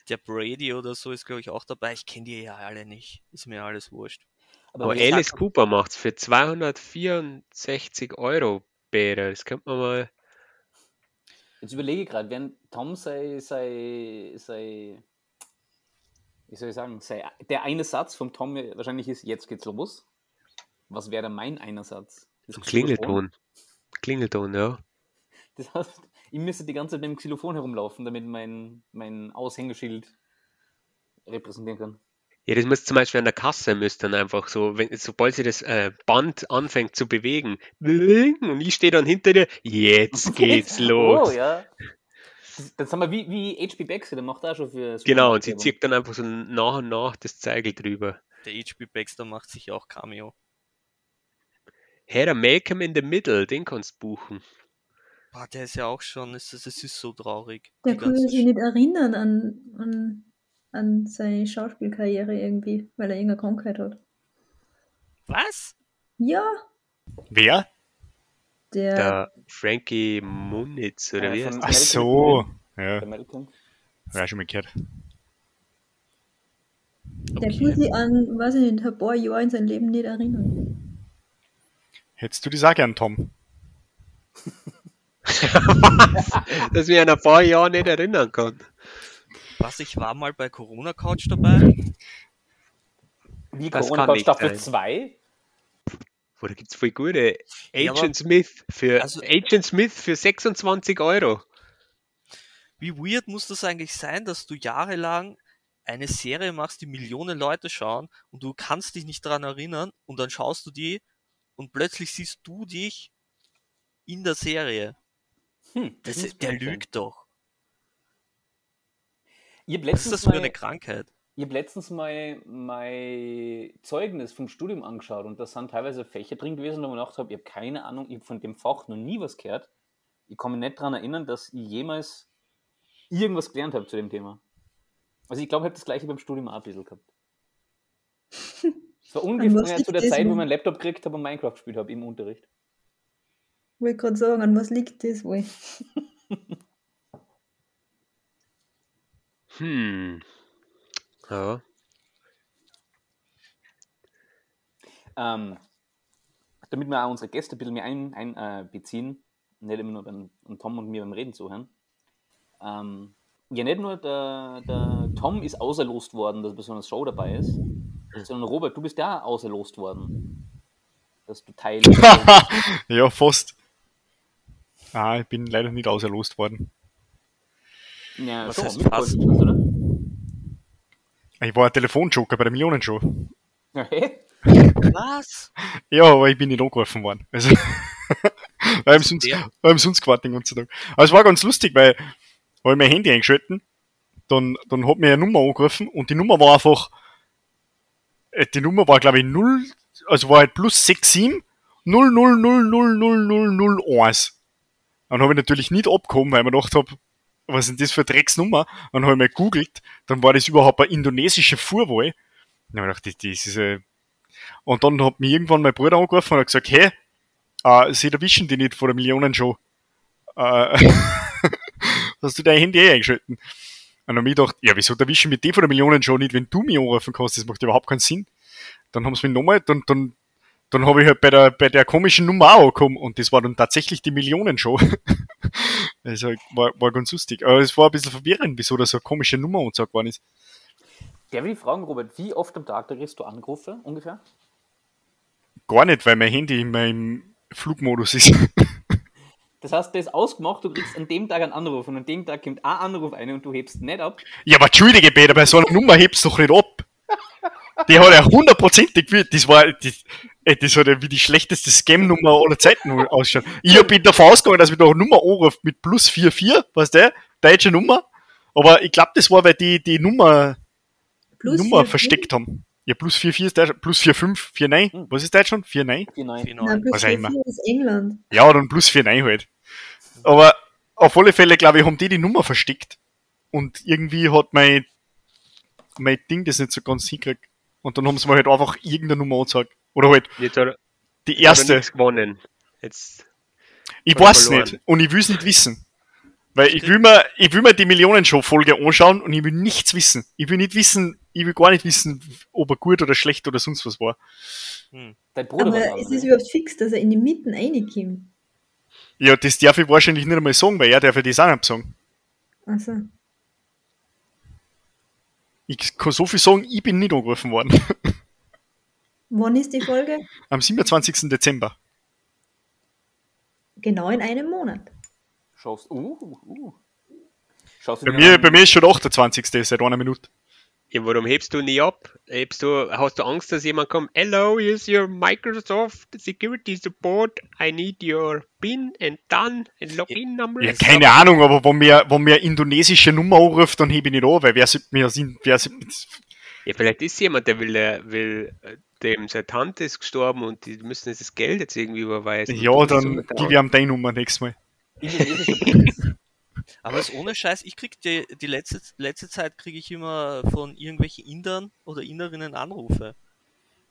Der Brady oder so ist, glaube ich, auch dabei. Ich kenne die ja alle nicht. Ist mir alles wurscht. aber gesagt, Alice Cooper macht es für 264 Euro, Bäder. Das könnte man mal. Jetzt überlege ich gerade, wenn Tom sei, sei, sei, wie soll ich sagen, sei, der eine Satz vom Tom wahrscheinlich ist, jetzt geht's los. Was wäre dann mein einer Satz? Klingelton. Klingelton, ja. Das heißt, ich müsste die ganze Zeit mit dem Xylophon herumlaufen, damit mein, mein Aushängeschild repräsentieren kann. Ja, das muss zum Beispiel an der Kasse müsste dann einfach so, wenn, sobald sie das äh, Band anfängt zu bewegen, und ich stehe dann hinter dir, jetzt geht's los. Oh, ja. Das, das haben wir wie, wie HP Baxter, der macht auch schon für Genau, und sie zieht dann einfach so nach und nach das Zeigel drüber. Der HB Baxter macht sich auch Cameo. Hey, der Malcolm in the Middle, den kannst du buchen. Boah, der ist ja auch schon, es ist, es ist so traurig. Der Die kann sich nicht erinnern an, an, an seine Schauspielkarriere irgendwie, weil er irgendeine Krankheit hat. Was? Ja, Wer? der, Der Frankie Munitz, oder Äh, wie heißt Ach der? so. Ja, Der Malcolm. ja schon mal gehört. der kann sich an, weiß ich nicht, ein paar Jahre in seinem Leben nicht erinnern. Hättest du das auch gern, Tom? Dass wir in ein paar Jahren nicht erinnern kann. Was, ich war mal bei Corona Couch dabei? Wie Das Corona kann Couch Staffel sein. 2? Wo da gibt's voll gute. Ja, Agent aber- Smith für Also- Agent Smith für 26 Euro. Wie weird muss das eigentlich sein, dass du jahrelang eine Serie machst, die Millionen Leute schauen und du kannst dich nicht daran erinnern und dann schaust du die und plötzlich siehst du dich in der Serie. Hm, Das, muss der lügt doch. Habe Was ist das für mal, eine Krankheit? ich hab letztens mal mein Zeugnis vom Studium angeschaut und da sind teilweise Fächer drin gewesen, wo ich gedacht habe, ich habe keine Ahnung, ich habe von dem Fach noch nie was gehört. Ich kann mich nicht daran erinnern, dass ich jemals irgendwas gelernt habe zu dem Thema. Also ich glaube, ich habe das gleiche beim Studium auch ein bisschen gehabt. Es war ungefähr zu der das Zeit, wo ich meinen Laptop gekriegt habe und Minecraft gespielt habe im Unterricht. Wollte gerade sagen, an was liegt das wohl? Hm. Ja. Ähm, damit wir auch unsere Gäste ein bisschen mehr einbeziehen, ein, äh, beziehen, nicht immer nur beim, Tom und mir beim Reden zuhören. Ähm, ja, nicht nur der, der Tom ist auserlost worden, dass er bei so einer Show dabei ist, sondern Robert, du bist ja auch auserlost worden, dass du Teil Ja, fast. Ah, ich bin leider nicht auserlost worden. ja, Was schon, heißt fast? oder? Ich war ein Telefonjoker bei der Millionenshow. Hey. Was? Ja, aber ich bin nicht angerufen worden. Also, weil ich sonst, weil ich sonst gewartet den ganzen Tag. Aber es war ganz lustig, weil, weil ich mein Handy eingeschalten, dann, dann hat mir eine Nummer angerufen und die Nummer war einfach, äh, die Nummer war glaube ich 0, also war halt plus 67 0 0 0 0 0 0 0 1. Dann habe ich natürlich nicht abgehoben, weil ich mir gedacht habe, was denn das für eine Drecksnummer? Dann habe ich mal gegoogelt, dann war das überhaupt eine indonesische Fuhrwahl. Dann habe ich gedacht, das, ist äh, und dann hat mich irgendwann mein Bruder angerufen und hat gesagt, hey, äh, sie erwischen die nicht vor der Millionenshow. Äh, hast du dein Handy eh eingeschalten? Und dann habe ich gedacht, ja, wieso erwischen wir die vor der Millionenshow nicht, wenn du mich anrufen kannst? Das macht überhaupt keinen Sinn. Dann haben sie mich nochmal, dann, dann, dann habe ich halt bei der, bei der komischen Nummer auch angekommen und das war dann tatsächlich die Millionenshow. also war, war ganz lustig. Aber es war ein bisschen verwirrend, wieso da so eine komische Nummer angesagt worden ist. Der will ich fragen, Robert, wie oft am Tag da kriegst du Anrufe ungefähr? Gar nicht, weil mein Handy immer im Flugmodus ist. Das heißt, der ist ausgemacht, du kriegst an dem Tag einen Anruf und an dem Tag kommt ein Anruf ein und du hebst nicht ab. Ja, aber entschuldige bitte, bei so einer Nummer hebst du doch nicht ab. Die hat ja hundertprozentig, gewählt. das war, das, ey, das hat ja wie die schlechteste Scam-Nummer aller Zeiten ausschaut. Ich bin davon ausgegangen, dass wir da eine Nummer anruft mit plus 44, weißt du, deutsche Nummer. Aber ich glaube, das war, weil die, die Nummer, Plus Nummer versteckt haben. Ja, plus 44 ist Deutschland, plus 45, 49, Hm. was ist Deutschland? 49? Genau. Genau. Nein, plus Was auch vier, immer. vier ist England. Ja, dann plus 49 halt. Aber auf alle Fälle, glaube ich, haben die die Nummer versteckt. Und irgendwie hat mein, mein Ding das nicht so ganz hingekriegt. Und dann haben sie mir halt einfach irgendeine Nummer angezeigt. Oder halt Jetzt hat die hat er erste. nichts gewonnen. Jetzt, Ich hat weiß verloren. nicht. Und ich will es nicht wissen. Weil ich will mir, ich will mir die Millionenshow-Folge anschauen und ich will nichts wissen. Ich will nicht wissen, ich will gar nicht wissen, ob er gut oder schlecht oder sonst was war. Dein Bruder war Aber es ne? ist überhaupt fix, dass er in die Mitten reinkommt. Ja, das darf ich wahrscheinlich nicht einmal sagen, weil er darf ja das auch nicht sagen. Also, Ich kann so viel sagen, ich bin nicht angerufen worden. wann ist die Folge? Am 27. Dezember. Genau in einem Monat. Schaust, uh, uh. Schaust du Bei mir, an- bei mir ist schon der 28. seit einer Minute. Ja, warum hebst du nie ab? Hebst du, hast du Angst, dass jemand kommt? Hello, here's your Microsoft Security Support. I need your PIN and done and Login number. Ja, keine Ahnung, aber wenn mir, wenn mir indonesische Nummer anruft, dann hebe ich nicht an, weil wer sollte mir sind, wer sollte, Ja, vielleicht ist jemand, der will, äh, will äh, dem seine Tante ist gestorben und die müssen jetzt das Geld jetzt irgendwie überweisen. ja, dann so ich ihm deine Nummer nächstes Mal. Aber ist ohne Scheiß, ich krieg die, die letzte, letzte Zeit kriege ich immer von irgendwelchen Indern oder Inderinnen Anrufe.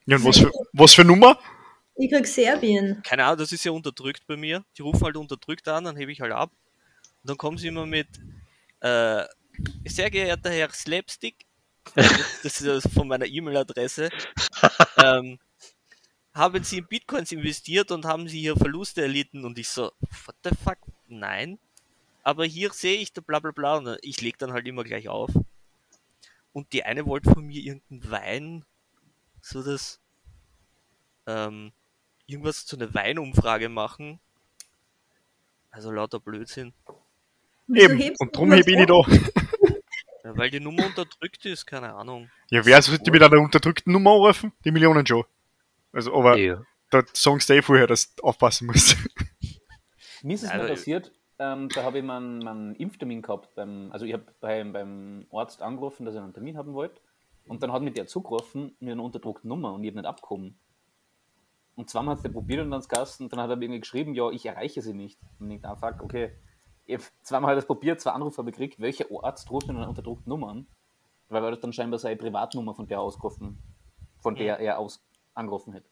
Ja, und was für, was für Nummer? Ich krieg Serbien. Keine Ahnung, das ist ja unterdrückt bei mir. Die rufen halt unterdrückt an, dann hebe ich halt ab. Und dann kommen sie immer mit, äh, sehr geehrter Herr Slapstick, das ist von meiner E-Mail-Adresse, ähm, haben Sie in Bitcoins investiert und haben Sie hier Verluste erlitten? Und ich so, what the fuck? Nein. Aber hier sehe ich da bla bla bla. Und ich leg dann halt immer gleich auf. Und die eine wollte von mir irgendeinen Wein, so das, ähm, irgendwas zu einer Weinumfrage machen. Also lauter Blödsinn. Eben, und drum hebe ich nicht ab? Ja, weil die Nummer unterdrückt ist, keine Ahnung. Ja, wer sollte mit einer unterdrückten Nummer anrufen? Die Millionen schon. Also, aber Ja. da sagst du eh vorher, dass du aufpassen musst. Mir ist es mal Also- passiert, ähm, da habe ich meinen, meinen Impftermin gehabt. Beim, also ich habe beim, beim Arzt angerufen, dass ich einen Termin haben wollte. Und dann hat mich der zugerufen mit einer unterdruckten Nummer und ich habe nicht abgehoben. Und zweimal hat es der probiert und dann das Gasten, dann hat er mir irgendwie geschrieben, ja, ich erreiche sie nicht. Und ich dachte, ah, fuck, okay. Ich hab zweimal hat es probiert, zwei Anrufe habe gekriegt, welcher Arzt ruft denn eine unterdruckte Nummer an? Weil er dann scheinbar seine Privatnummer von der ausgerufen, von der er aus angerufen hätte.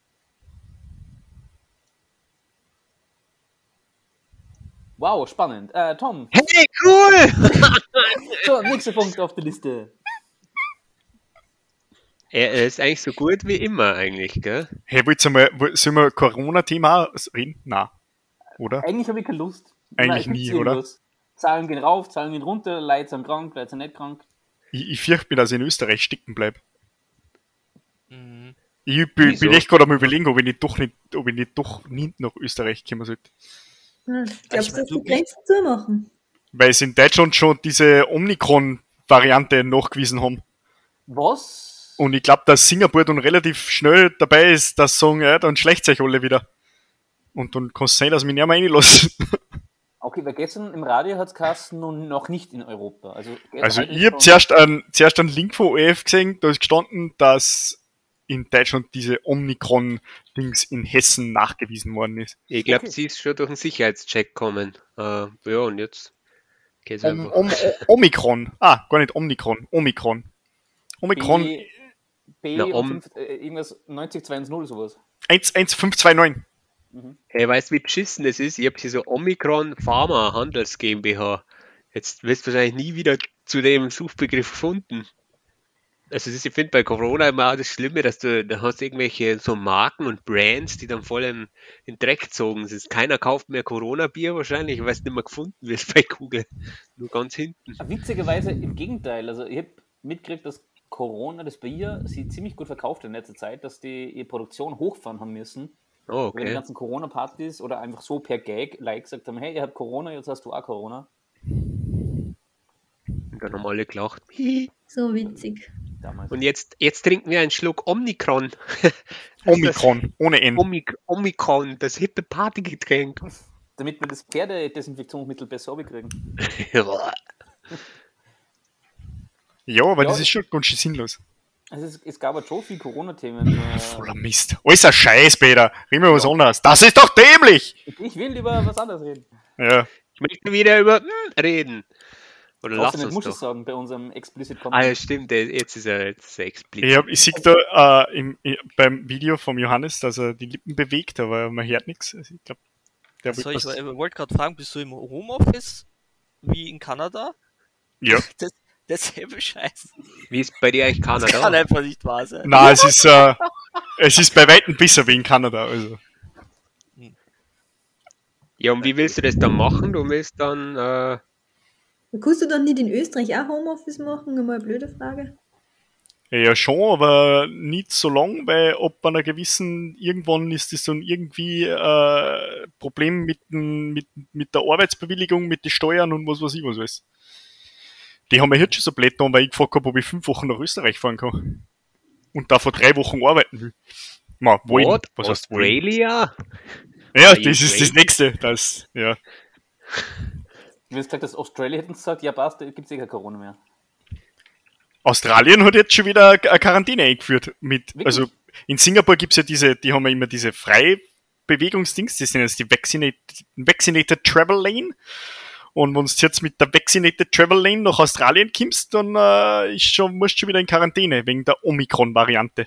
Wow, spannend. Äh, Tom, Hey, cool! so, nächster Punkt auf der Liste. er ist eigentlich so gut wie immer eigentlich, gell? Hey, wollt ihr mal, sollen wir Corona-Thema reden? Nein. Oder? Eigentlich habe ich keine Lust. Eigentlich nie, oder? irgendwas? Zahlen gehen rauf, Zahlen gehen runter, Leute sind krank, Leute sind nicht krank. Ich, ich fürchte mich, dass ich in Österreich stecken bleibe. Mhm. Ich bin, bin echt gerade am überlegen, ob ich nicht doch nicht, ob ich nicht doch nicht nach Österreich kommen sollte. Hm, Glaubst Ich du, dass die Grenzen zumachen? Weil sie in Deutschland schon diese Omikron-Variante nachgewiesen haben. Was? Und ich glaube, dass Singapur dann relativ schnell dabei ist, dass sagen, ja, dann schlecht euch alle wieder. Und dann kann es sein, dass mich nicht mehr reinlassen. Okay, weil gestern im Radio hat es nun noch nicht in Europa. Also, Also ich habe zuerst einen, zuerst einen Link von ORF gesehen, da ist gestanden, dass in Deutschland diese Omikron-Dings in Hessen nachgewiesen worden ist. Ich glaube, Okay. sie ist schon durch einen Sicherheitscheck gekommen. Äh, ja, und jetzt geht's Om, einfach. Om, O- Omikron. Ah, gar nicht Omikron. Omikron. Omikron B, B Na, um- fünf, äh, irgendwas 90210 sowas. 11529. Hey, weißt du, wie beschissen das ist? Ich habe hier so Omikron Pharma Handels GmbH. Jetzt wirst du wahrscheinlich nie wieder zu dem Suchbegriff gefunden. Also das, ich finde bei Corona immer auch das Schlimme, dass du, da hast irgendwelche so Marken und Brands, die dann voll in, in Dreck gezogen sind. Keiner kauft mehr Corona-Bier wahrscheinlich, weil es nicht mehr gefunden wird bei Google. Nur ganz hinten. Witzigerweise im Gegenteil. Also ich habe mitgekriegt, dass Corona, das Bier, sie ziemlich gut verkauft in letzter Zeit, dass die ihre Produktion hochfahren haben müssen. Oh, Weil die okay. ganzen Corona-Partys oder einfach so per Gag like gesagt haben, hey, ihr habt Corona, jetzt hast du auch Corona. Und dann haben alle gelacht. So witzig. Damals. Und jetzt, jetzt trinken wir einen Schluck Omikron. Omikron. Ohne N. Omik Omikron, das hippe Partygetränk. Damit wir das Pferdedesinfektionsmittel besser kriegen. Ja, aber Ja. das ist schon ganz schön sinnlos. Also es, es gab aber schon viel Corona-Themen. Äh, Voller Mist. Alles ein Scheiß, Peter. Reden wir was anderes. Das ist doch dämlich! ich will lieber was anderes reden. Ja. Ich möchte wieder über hm, reden. Oder lass uns muss ich doch. sagen, bei unserem Explicit Ah Content. ja, stimmt, jetzt ist er jetzt ist er explizit. Ich, hab, ich sehe da äh, im, beim Video vom Johannes, dass er die Lippen bewegt, aber man hört nichts. Also ich glaube, der So, will ich äh, wollte gerade fragen, bist du im Homeoffice wie in Kanada? Ja. Das, derselbe Scheiß. Wie ist bei dir eigentlich Das kann Kanada? einfach nicht wahr sein. Nein, es ist, äh, es ist bei Weitem besser wie in Kanada. Also. Ja, und wie willst du das dann machen? Du willst dann, äh, Kannst du dann nicht in Österreich auch Homeoffice machen? Einmal eine blöde Frage. Ja, schon, aber nicht so lang, weil ab einer gewissen, irgendwann ist das dann irgendwie äh, Problem mit, mit, mit der Arbeitsbewilligung, mit den Steuern und was weiß ich was alles. Die haben mir jetzt schon so blöd getan, weil ich gefragt habe, ob ich fünf Wochen nach Österreich fahren kann. Und da vor drei Wochen arbeiten will. Ma, wollen. What? Was? Australia? Ja, Are das ist das crazy? nächste. Das, ja. Du hast gesagt, dass Australia hätten gesagt, ja passt, da gibt es eh kein Corona mehr. Australien hat jetzt schon wieder eine Quarantäne eingeführt. Mit, Wirklich? also in Singapur gibt's ja diese, die haben ja immer diese Freibewegungsdings, das sind jetzt die Vaccinated, Vaccinated Travel Lane. Und wenn du jetzt mit der Vaccinated Travel Lane nach Australien kommst, dann äh, ist schon, musst du schon wieder in Quarantäne wegen der Omikron-Variante.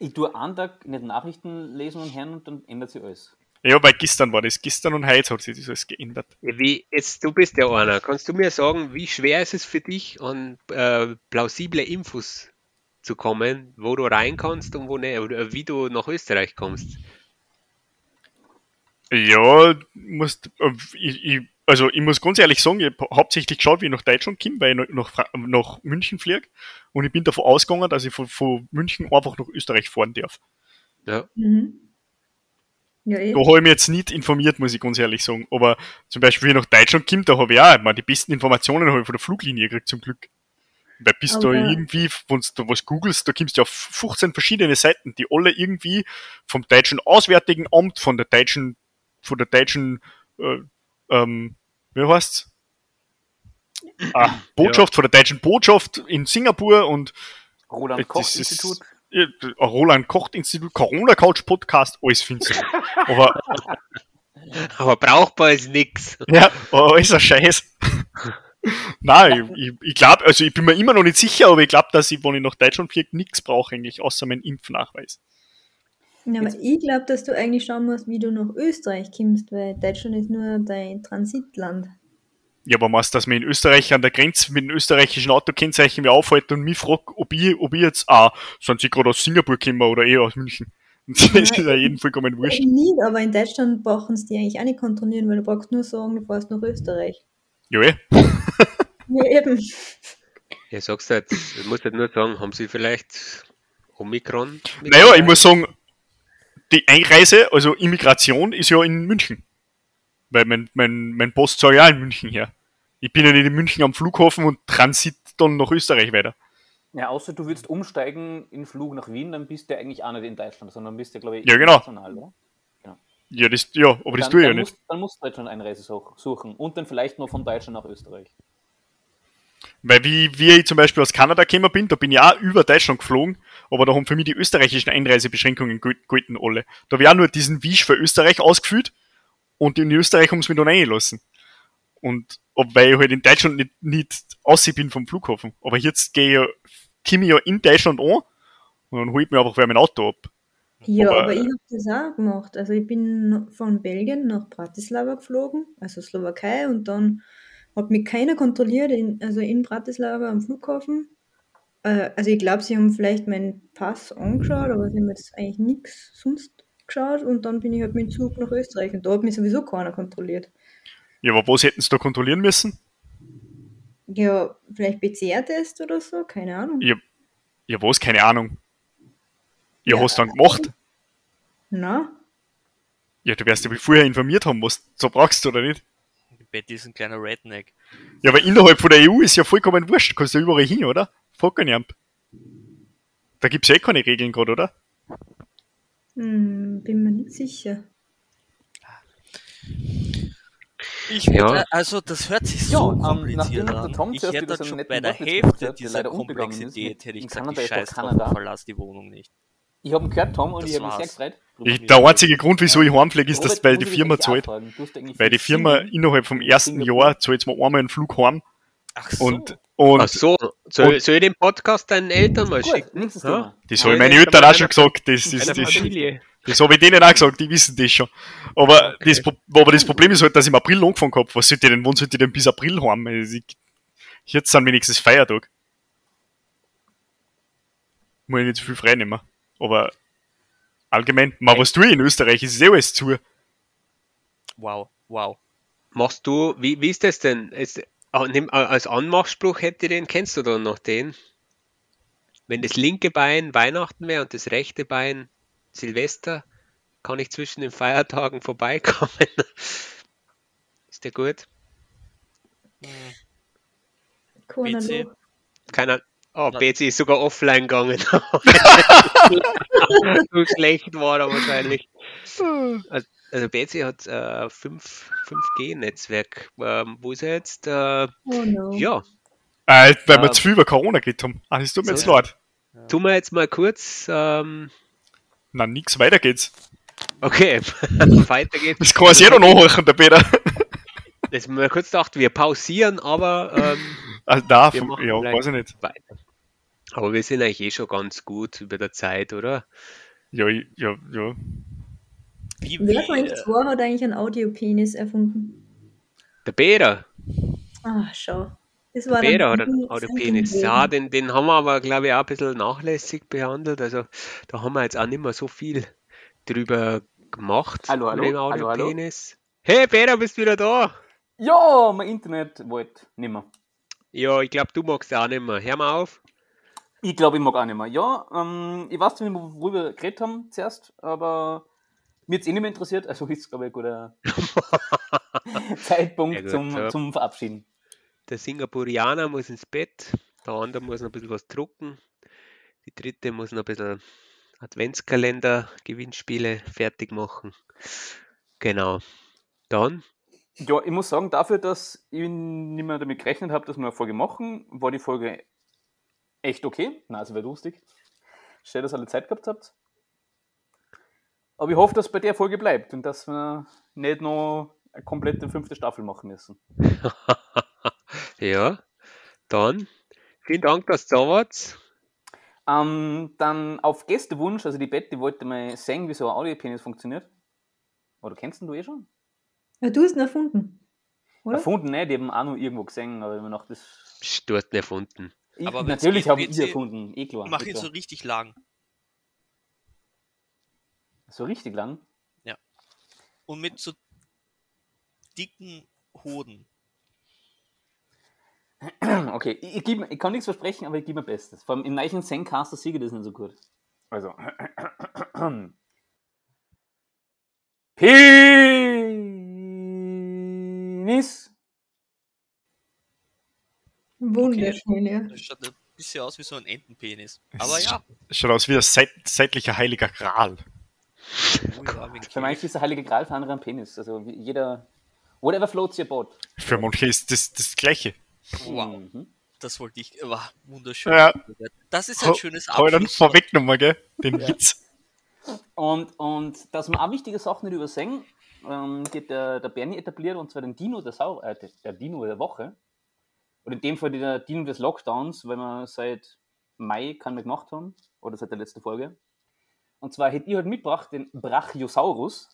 Ich tue einen Tag den Nachrichten lesen und hören und dann ändert sich alles. Ja, weil gestern war das. Gestern und heute hat sich das alles geändert. Wie, jetzt, du bist der einer. Kannst du mir sagen, wie schwer ist es für dich, an äh, plausible Infos zu kommen, wo du rein kannst und wo nicht, oder wie du nach Österreich kommst? Ja, musst, äh, ich, ich, also ich muss ganz ehrlich sagen, ich habe hauptsächlich geschaut, wie ich nach Deutschland komme, weil ich nach, nach München fliege. Und ich bin davon ausgegangen, dass ich von, von München einfach nach Österreich fahren darf. Ja. Mhm. Ja, eh. Da habe ich mich jetzt nicht informiert, muss ich ganz ehrlich sagen. Aber zum Beispiel, wie ich nach Deutschland komme, da habe ich auch immer die besten Informationen habe ich von der Fluglinie gekriegt, zum Glück. Weil bis du Aber- irgendwie, wenn du was googelst, da kommst du auf 15 verschiedene Seiten, die alle irgendwie vom deutschen Auswärtigen Amt, von der deutschen, von der deutschen, äh, ähm, wie heißt's? Ah, Botschaft, von der deutschen Botschaft in Singapur und Roland Das Koch ist- Institut. ja, Roland Kocht Institut, Corona Couch Podcast, alles findest du. Aber Aber brauchbar ist nix. Ja, ist ein Scheiß. Nein, ich, ich, ich glaube, also ich bin mir immer noch nicht sicher, aber ich glaube, dass ich, wenn ich nach Deutschland fliege, nichts brauche eigentlich, außer meinen Impfnachweis. Ja, aber ich glaube, dass du eigentlich schauen musst, wie du nach Österreich kommst, weil Deutschland ist nur dein Transitland. Ja, aber meinst du, dass mir in Österreich an der Grenze mit dem österreichischen Autokennzeichen mich aufhalten und mich fragt, ob ich, ob ich jetzt, ah, sind sie gerade aus Singapur gekommen oder eh aus München? Das ist ja jedem vollkommen wurscht. Nicht, aber in Deutschland brauchen sie die eigentlich auch nicht kontrollieren, weil du brauchst nur sagen, du fährst nach Österreich. Ja, eh. Ja, eben. Ja, sagst halt, du musst halt nur sagen, haben sie vielleicht Omikron? Naja, ich muss sagen, die Einreise, also Immigration, ist ja in München. Weil mein, mein, mein Post soll ja in München her. Ich bin ja nicht in München am Flughafen und transit dann nach Österreich weiter. Ja, außer du würdest umsteigen in Flug nach Wien, dann bist du ja eigentlich auch nicht in Deutschland, sondern bist ja, glaube ich, Ja, genau. international, oder? Ja, das, ja, aber das dann, tue ich ja nicht. Musst, dann musst du Deutschland Einreise such- suchen und dann vielleicht noch von Deutschland nach Österreich. Weil wie, wie ich zum Beispiel aus Kanada gekommen bin, da bin ich auch über Deutschland geflogen, aber da haben für mich die österreichischen Einreisebeschränkungen gel- gelten alle. Da habe ich auch nur diesen Wisch für Österreich ausgefüllt und in Österreich haben sie mich dann reingelassen. Und ob, weil ich halt in Deutschland nicht, nicht aussehen bin vom Flughafen. Aber jetzt gehe ich komme ich ja in Deutschland an und dann holt mir einfach wer mein Auto ab. Ja, Aber- aber, ich habe das auch gemacht. Also ich bin von Belgien nach Bratislava geflogen, also Slowakei, und dann hat mich keiner kontrolliert, in, also in Bratislava am Flughafen. Äh, also ich glaube, sie haben vielleicht meinen Pass angeschaut, aber sie haben jetzt eigentlich nichts sonst geschaut und dann bin ich halt mit dem Zug nach Österreich und da hat mich sowieso keiner kontrolliert. Ja, aber was hätten sie da kontrollieren müssen? Ja, vielleicht PCR-Test oder so, keine Ahnung. Ja, ja was? Keine Ahnung. Ja, Ja. hast du dann gemacht? Na, Ja, du wirst ja vorher informiert haben, was du so brauchst oder nicht. Betty ist ein kleiner Redneck. Ja, aber innerhalb von der EU ist ja vollkommen wurscht. Kannst du ja überall hin, oder? Nicht. Da gibt's ja eh keine Regeln gerade, oder? hm, bin mir nicht sicher. Ich Ja. würde, also das hört sich Ja, so ähm, kompliziert an. Tom Ich hätte einen schon netten bei der Hälfte dieser leider untergegangen ist, Komplexität hätte ich gesagt, Kanada ich scheiß drauf verlasse die Wohnung nicht. Ich habe gehört, Tom, und Das ich habe mich sehr gefreut. Ich, der einzige Grund, wieso ich heimfliege, ist, dass, Robert, weil die Firma zahlt. Weil die Firma innerhalb vom ersten Jahr zahlt mir einmal einen Flug heim. Ach so. Und, und Ach so, soll, Und- soll ich den Podcast deinen Eltern mal Gut, schicken? nächstes Ja? Das habe ich meine das Eltern auch schon gesagt. Das, das, das, Familie. das habe ich denen auch gesagt, die wissen das schon. Aber, Okay. das, aber das Problem ist halt, dass ich im April angefangen habe. Was sollte ich denn, wann sollte ich denn bis April haben? Also ich, jetzt sind wenigstens Feiertag. Muss ich nicht zu viel frei nehmen. Aber allgemein, mal was ich in Österreich? Ist eh alles zu. Wow, wow. Machst du, wie, wie ist das denn? Ist, nimm, ah, als Anmachspruch hätte den, kennst du dann noch den? Wenn das linke Bein Weihnachten wäre und das rechte Bein Silvester, kann ich zwischen den Feiertagen vorbeikommen. ist der gut? Keiner. Oh, PC ist sogar offline gegangen. so schlecht war er wahrscheinlich. Also, also PC hat äh, 5, 5G-Netzwerk. Ähm, wo ist er jetzt? Äh, Oh no. ja, Äh, weil wir Ähm, zu viel über Corona geredet haben. Ah, es tut mir so. jetzt leid. tun wir jetzt mal kurz. Ähm, Na, nix, weiter geht's. okay, weiter geht's. Das kann sich jeder nachhören, der Peter. Jetzt haben wir kurz gedacht, wir pausieren, aber, ähm, Also, nein, Wir vom- machen ja, weiß ich nicht. weiter. Aber wir sind eigentlich eh schon ganz gut über der Zeit, oder? Ja, ja, ja. Wie, Wer wie, von euch äh, zwei hat eigentlich einen Audiopenis erfunden? Der Peter, Ah, schau. Das war Peter dann hat einen Audiopenis. Ja, den, den haben wir aber, glaube ich, auch ein bisschen nachlässig behandelt. Also da haben wir jetzt auch nicht mehr so viel drüber gemacht. Hallo, hallo, mit dem hallo, hallo. Audiopenis. Hey Peter, bist du wieder da? Ja, mein Internet wollte nimmer. Ja, ich glaube, du magst auch nicht mehr. Hör mal auf. Ich glaube, ich mag auch nicht mehr. Ja, ähm, ich weiß nicht, worüber wir geredet haben zuerst, aber mir jetzt eh nicht mehr interessiert. Also ist, glaube ich, ein guter Zeitpunkt Ja, gut, zum, ja. zum Verabschieden. Der Singapurianer muss ins Bett, der andere muss noch ein bisschen was drucken, die dritte muss noch ein bisschen Adventskalender, Gewinnspiele fertig machen. Genau. Dann, Ja, ich muss sagen, dafür, dass ich nicht mehr damit gerechnet habe, dass wir eine Folge machen, war die Folge echt okay. Na, also wäre lustig. Schön, dass ihr alle Zeit gehabt habt. Aber ich hoffe, dass es bei der Folge bleibt und dass wir nicht noch eine komplette fünfte Staffel machen müssen. ja, dann, vielen Dank, dass du da wart. Ähm, dann auf Gästewunsch, also die Betty wollte mal sehen, wie so ein Audiopenis funktioniert. Oder kennst du ihn eh schon? Ja, du hast ihn erfunden. Oder? Erfunden nicht, die haben auch noch irgendwo gesehen, aber mir gedacht, das. Psst, Du hast ihn erfunden. Ich, Aber natürlich geht, habe ich PC ihn erfunden, eh klar. mach eh ihn so richtig lang. so richtig lang. Und mit so dicken Hoden. Okay, ich, ich, geb, ich kann nichts versprechen, aber ich gebe mein Bestes. Vor allem im neuen Zencaster siege ich das nicht so gut. Also. Penis. Wunderschön, ja. Das schaut ein bisschen aus wie so ein Entenpenis. Aber ja, Schaut aus wie ein seit, seitlicher heiliger Gral. oh Für manche ist der Heilige Gral, für andere ein Penis. Also wie jeder. Whatever floats your boat. Für manche ist das das Gleiche. Wow, Mhm. das wollte ich. War wunderschön. Ja. Das ist ein schönes ich dann Abschluss. vorweggenommen, gell? Den Witz. Und, und dass wir auch wichtige Sachen nicht übersehen, ähm, geht der, der Bernie etabliert und zwar den Dino der, Sau äh, der- Dino der Woche. Oder in dem Fall der Dino des Lockdowns, weil wir seit Mai keinen mehr gemacht haben. Oder seit der letzten Folge. Und zwar hätte ich heute mitgebracht den Brachiosaurus.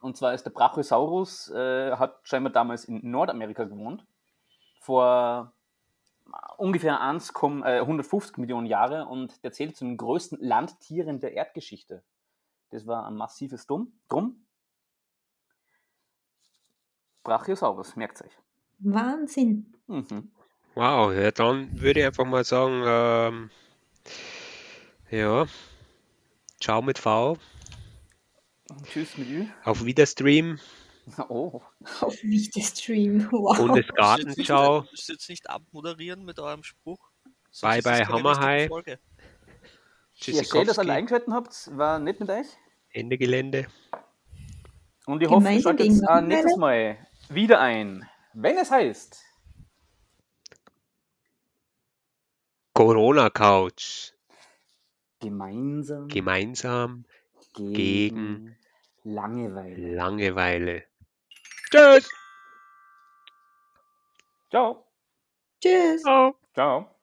Und zwar ist der Brachiosaurus, äh, hat scheinbar damals in Nordamerika gewohnt. Vor ungefähr 1, äh, 150 Millionen Jahre und der zählt zu den größten Landtieren der Erdgeschichte. Das war ein massives. Drum. Brachiosaurus, merkt euch. Wahnsinn. Mhm. Wow, ja, dann würde ich einfach mal sagen, ähm, ja, ciao mit V, Tschüss mit Ü. auf Wiederstream, Oh. Auf wie der Stream. Wow. Bundesgarten, ciao. müsst ihr jetzt nicht abmoderieren mit eurem Spruch? Sonst Bye, bye, Hammerhai. Folge. Ja, schön, dass ihr alle Tschüssikowski, eingeschaltet habt. War nett mit euch. Ende Gelände. Und ich hoffe, ihr schaltet nächstes Mal wieder ein. Wenn es heißt. Corona Couch, Gemeinsam gemeinsam gegen, gegen Langeweile. Langeweile. Tschüss. Ciao. Tschüss. Ciao. Ciao.